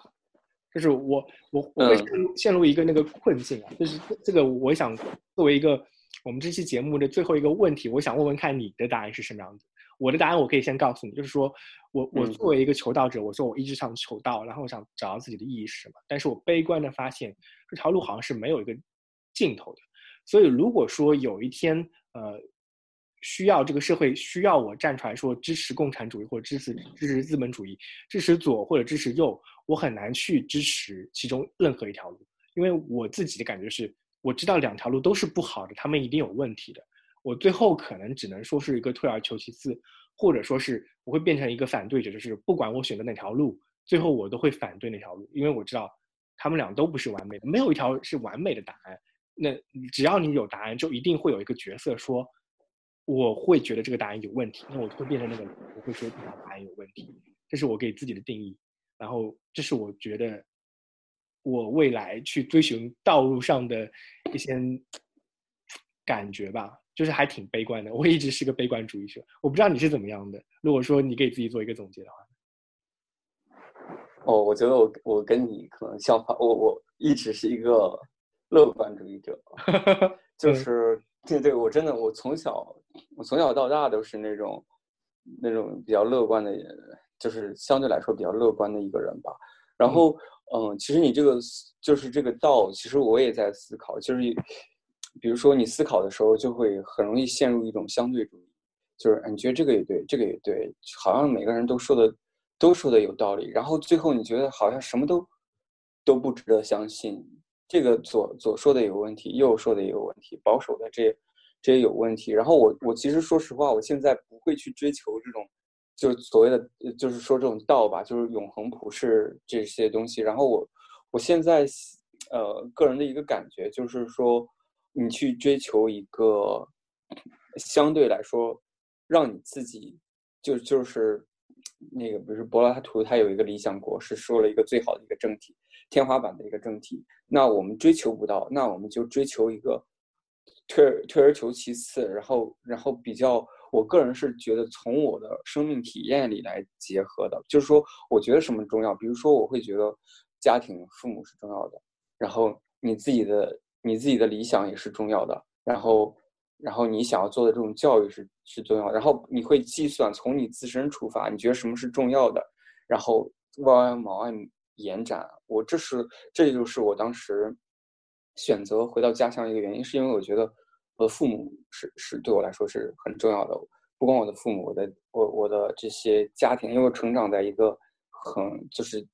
就是我我我会陷入陷入一个那个困境啊，就是这个我想作为一个我们这期节目的最后一个问题，我想问问看你的答案是什么样子。我的答案我可以先告诉你，就是说我我作为一个求道者，我说我一直想求道，然后我想找到自己的意义是什么，但是我悲观的发现这条路好像是没有一个尽头的。所以如果说有一天呃需要这个社会需要我站出来说支持共产主义或者支持支持资本主义，支持左或者支持右。我很难去支持其中任何一条路，因为我自己的感觉是，我知道两条路都是不好的，他们一定有问题的。我最后可能只能说是一个退而求其次，或者说是我会变成一个反对者，就是不管我选择哪条路，最后我都会反对那条路，因为我知道他们俩都不是完美的，没有一条是完美的答案。那只要你有答案，就一定会有一个角色说，我会觉得这个答案有问题，那我就会变成那个，我会说这条答案有问题，这是我给自己的定义。然后，这是我觉得我未来去追寻道路上的一些感觉吧，就是还挺悲观的。我一直是个悲观主义者，我不知道你是怎么样的。如果说你给自己做一个总结的话，哦，我觉得我我跟你可能相反，我我一直是一个乐观主义者，*laughs* 就是对对，我真的我从小我从小到大都是那种那种比较乐观的人，就是相对来说比较乐观的一个人吧。然后，嗯，其实你这个就是这个道，其实我也在思考，就是比如说你思考的时候，就会很容易陷入一种相对主义，就是你觉得这个也对，这个也对，好像每个人都说的。都说的有道理，然后最后你觉得好像什么都都不值得相信，这个左左说的有问题，右说的也有问题，保守的这这也有问题。然后我我其实说实话，我现在不会去追求这种，就是所谓的就是说这种道吧，就是永恒普世这些东西。然后我我现在呃个人的一个感觉就是说，你去追求一个相对来说让你自己就就是。那个比如说柏拉图，他有一个理想国，是说了一个最好的一个政体，天花板的一个政体。那我们追求不到，那我们就追求一个退而退而求其次，然后然后比较。我个人是觉得从我的生命体验里来结合的，就是说，我觉得什么重要？比如说，我会觉得家庭、父母是重要的，然后你自己的你自己的理想也是重要的，然后。然后你想要做的这种教育是是重要，然后你会计算从你自身出发，你觉得什么是重要的，然后往外往外延展。我这是这就是我当时选择回到家乡一个原因，是因为我觉得我的父母是是对我来说是很重要的，不光我的父母，我的我我的这些家庭，因为我成长在一个很就是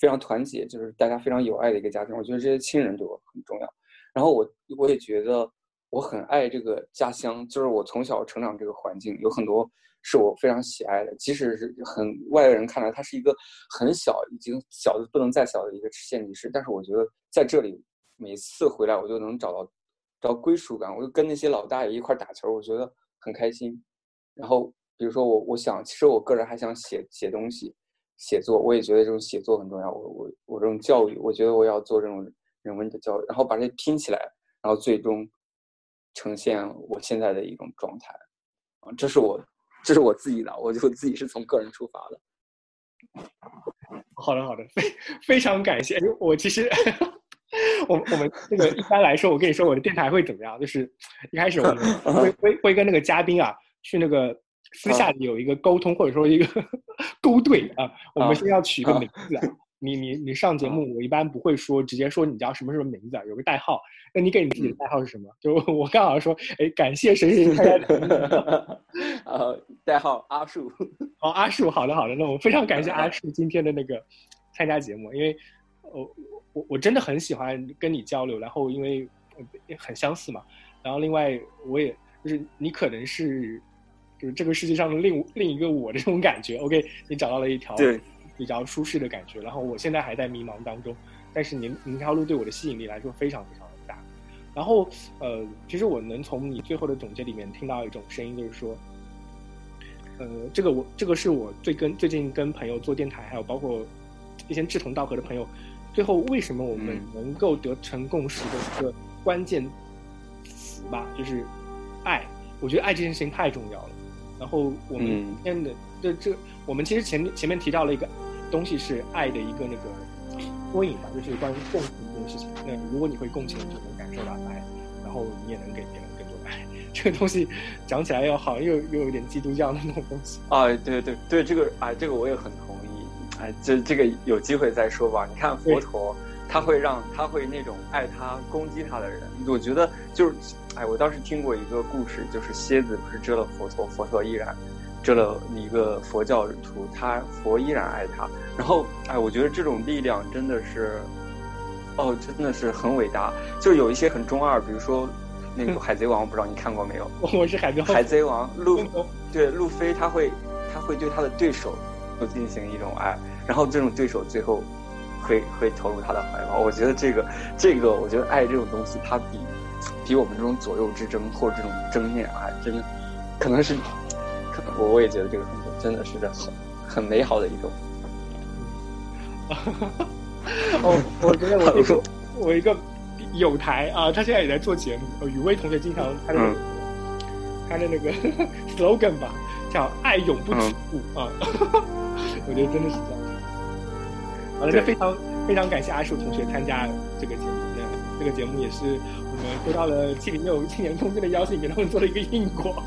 非常团结，就是大家非常有爱的一个家庭，我觉得这些亲人对我很重要。然后我我也觉得。我很爱这个家乡，就是我从小成长这个环境，有很多是我非常喜爱的。即使是很外人看来，它是一个很小、已经小的不能再小的一个县级市，但是我觉得在这里，每次回来我就能找到找归属感。我就跟那些老大爷一块打球，我觉得很开心。然后，比如说我，我想，其实我个人还想写写东西，写作，我也觉得这种写作很重要。我我我这种教育，我觉得我要做这种人文的教育，然后把这拼起来，然后最终。呈现我现在的一种状态，啊，这是我，这是我自己的，我就自己是从个人出发的。好的，好的，非非常感谢。我其实，*laughs* 我我们那个一般来说，我跟你说我的电台会怎么样？就是一开始我们会会会跟那个嘉宾啊，去那个私下里有一个沟通，或者说一个 *laughs* 勾兑啊，我们先要取一个名字啊。你你你上节目，我一般不会说直接说你叫什么什么名字啊，有个代号。那你给你自己的代号是什么？就我刚好说，哎，感谢谁谁谁。呃，*laughs* 代号阿树。哦，阿树，好的好的。那我非常感谢阿树今天的那个参加节目，因为我我我真的很喜欢跟你交流，然后因为很相似嘛。然后另外我也就是你可能是就是这个世界上的另另一个我的这种感觉。OK，你找到了一条。对。比较舒适的感觉，然后我现在还在迷茫当中，但是您您条路对我的吸引力来说非常非常的大，然后呃，其实我能从你最后的总结里面听到一种声音，就是说，呃，这个我这个是我最跟最近跟朋友做电台，还有包括一些志同道合的朋友，最后为什么我们能够得成共识的一个关键词吧，就是爱，我觉得爱这件事情太重要了，然后我们今天的这这，我们其实前面前面提到了一个。东西是爱的一个那个缩影吧，就是关于共情这件事情。那如果你会共情，就能感受到爱，然后你也能给别人更多的爱。*laughs* 这个东西讲起来又好，又又有点基督教的那种东西。啊，对对对，这个哎，这个我也很。哎，这这个有机会再说吧。你看佛陀，他会让他会那种爱他攻击他的人。我觉得就是哎，我当时听过一个故事，就是蝎子不是蛰了佛陀，佛陀依然。蛰了一个佛教徒，他佛依然爱他。然后，哎，我觉得这种力量真的是，哦，真的是很伟大。就有一些很中二，比如说那个海贼王，我不知道你看过没有？*laughs* 我是海贼海贼王路，对路飞，他会他会对他的对手都进行一种爱，然后这种对手最后会会投入他的怀抱。我觉得这个这个，我觉得爱这种东西，它比比我们这种左右之争或者这种争念啊，真的可能是。可能我我也觉得这个很真的是很很美好的一种。*laughs* 哦，我觉得我一个 *laughs* 我一个有台啊，他现在也在做节目。雨薇同学经常他的他的那个 *laughs* slogan 吧，叫“爱永不止步”啊。我觉得真的是这样。好了，那非常非常感谢阿树同学参加这个节目。这个节目也是我们收到了七零六青年空间的邀请，给他们做了一个硬广。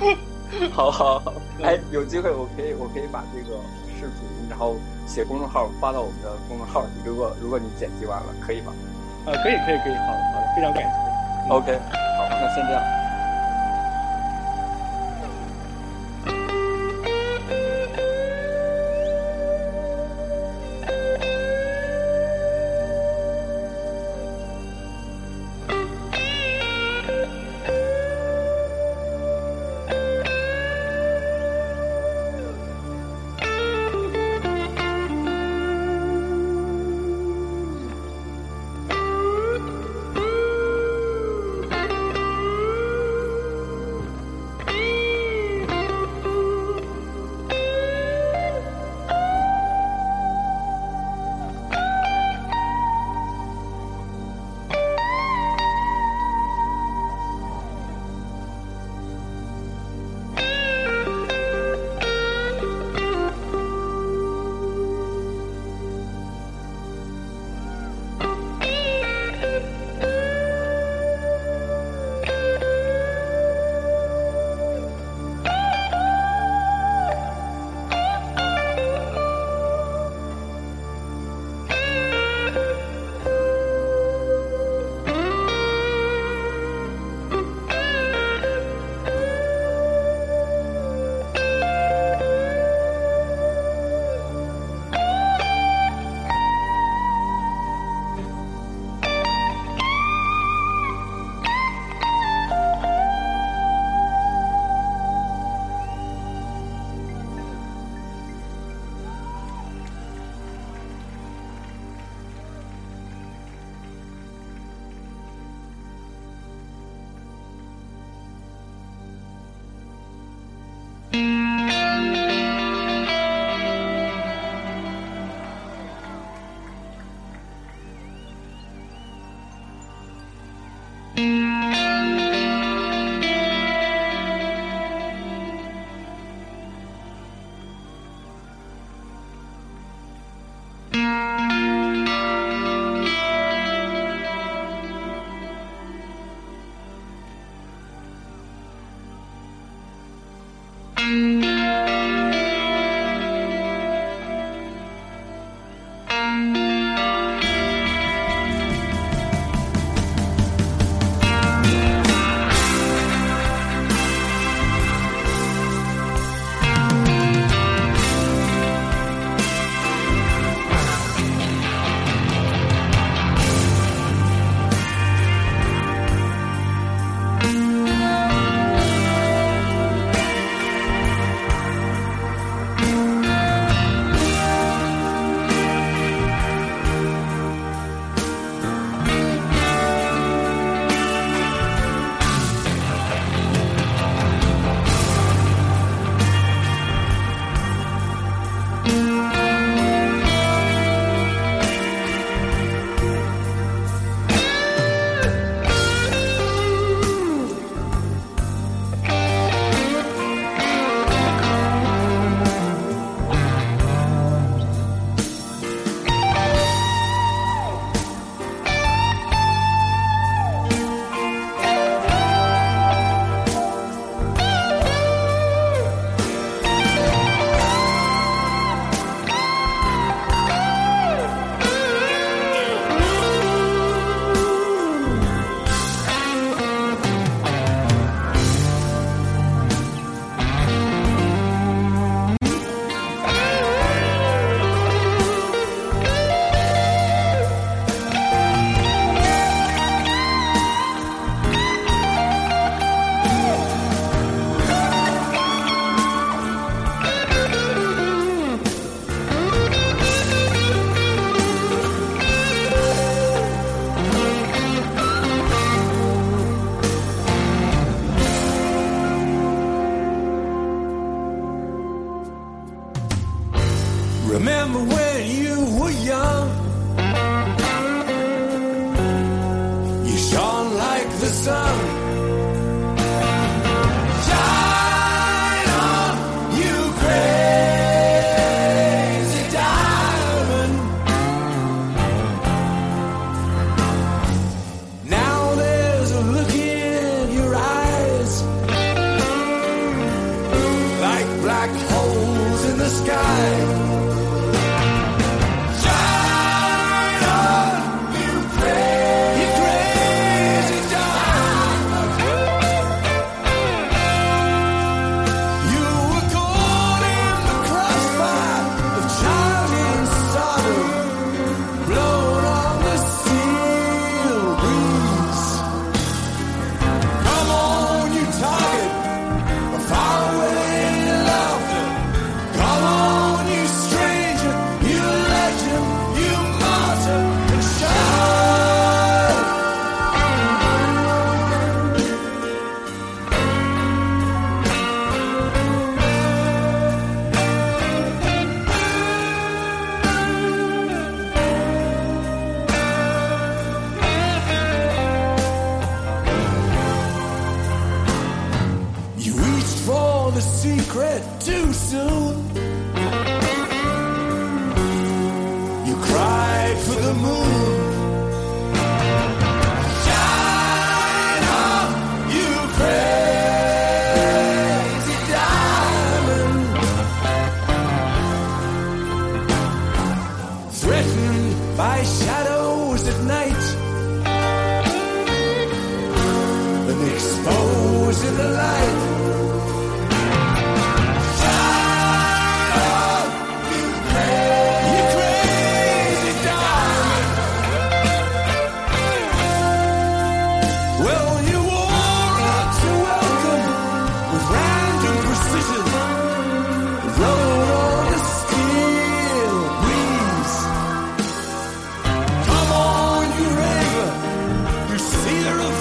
*laughs* 好好好，哎，有机会我可以我可以把这个视频，然后写公众号发到我们的公众号里。如果如果你剪辑完了，可以吗？呃，可以可以可以，好的好的，非常感谢。OK，好，那先这样。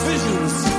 visions.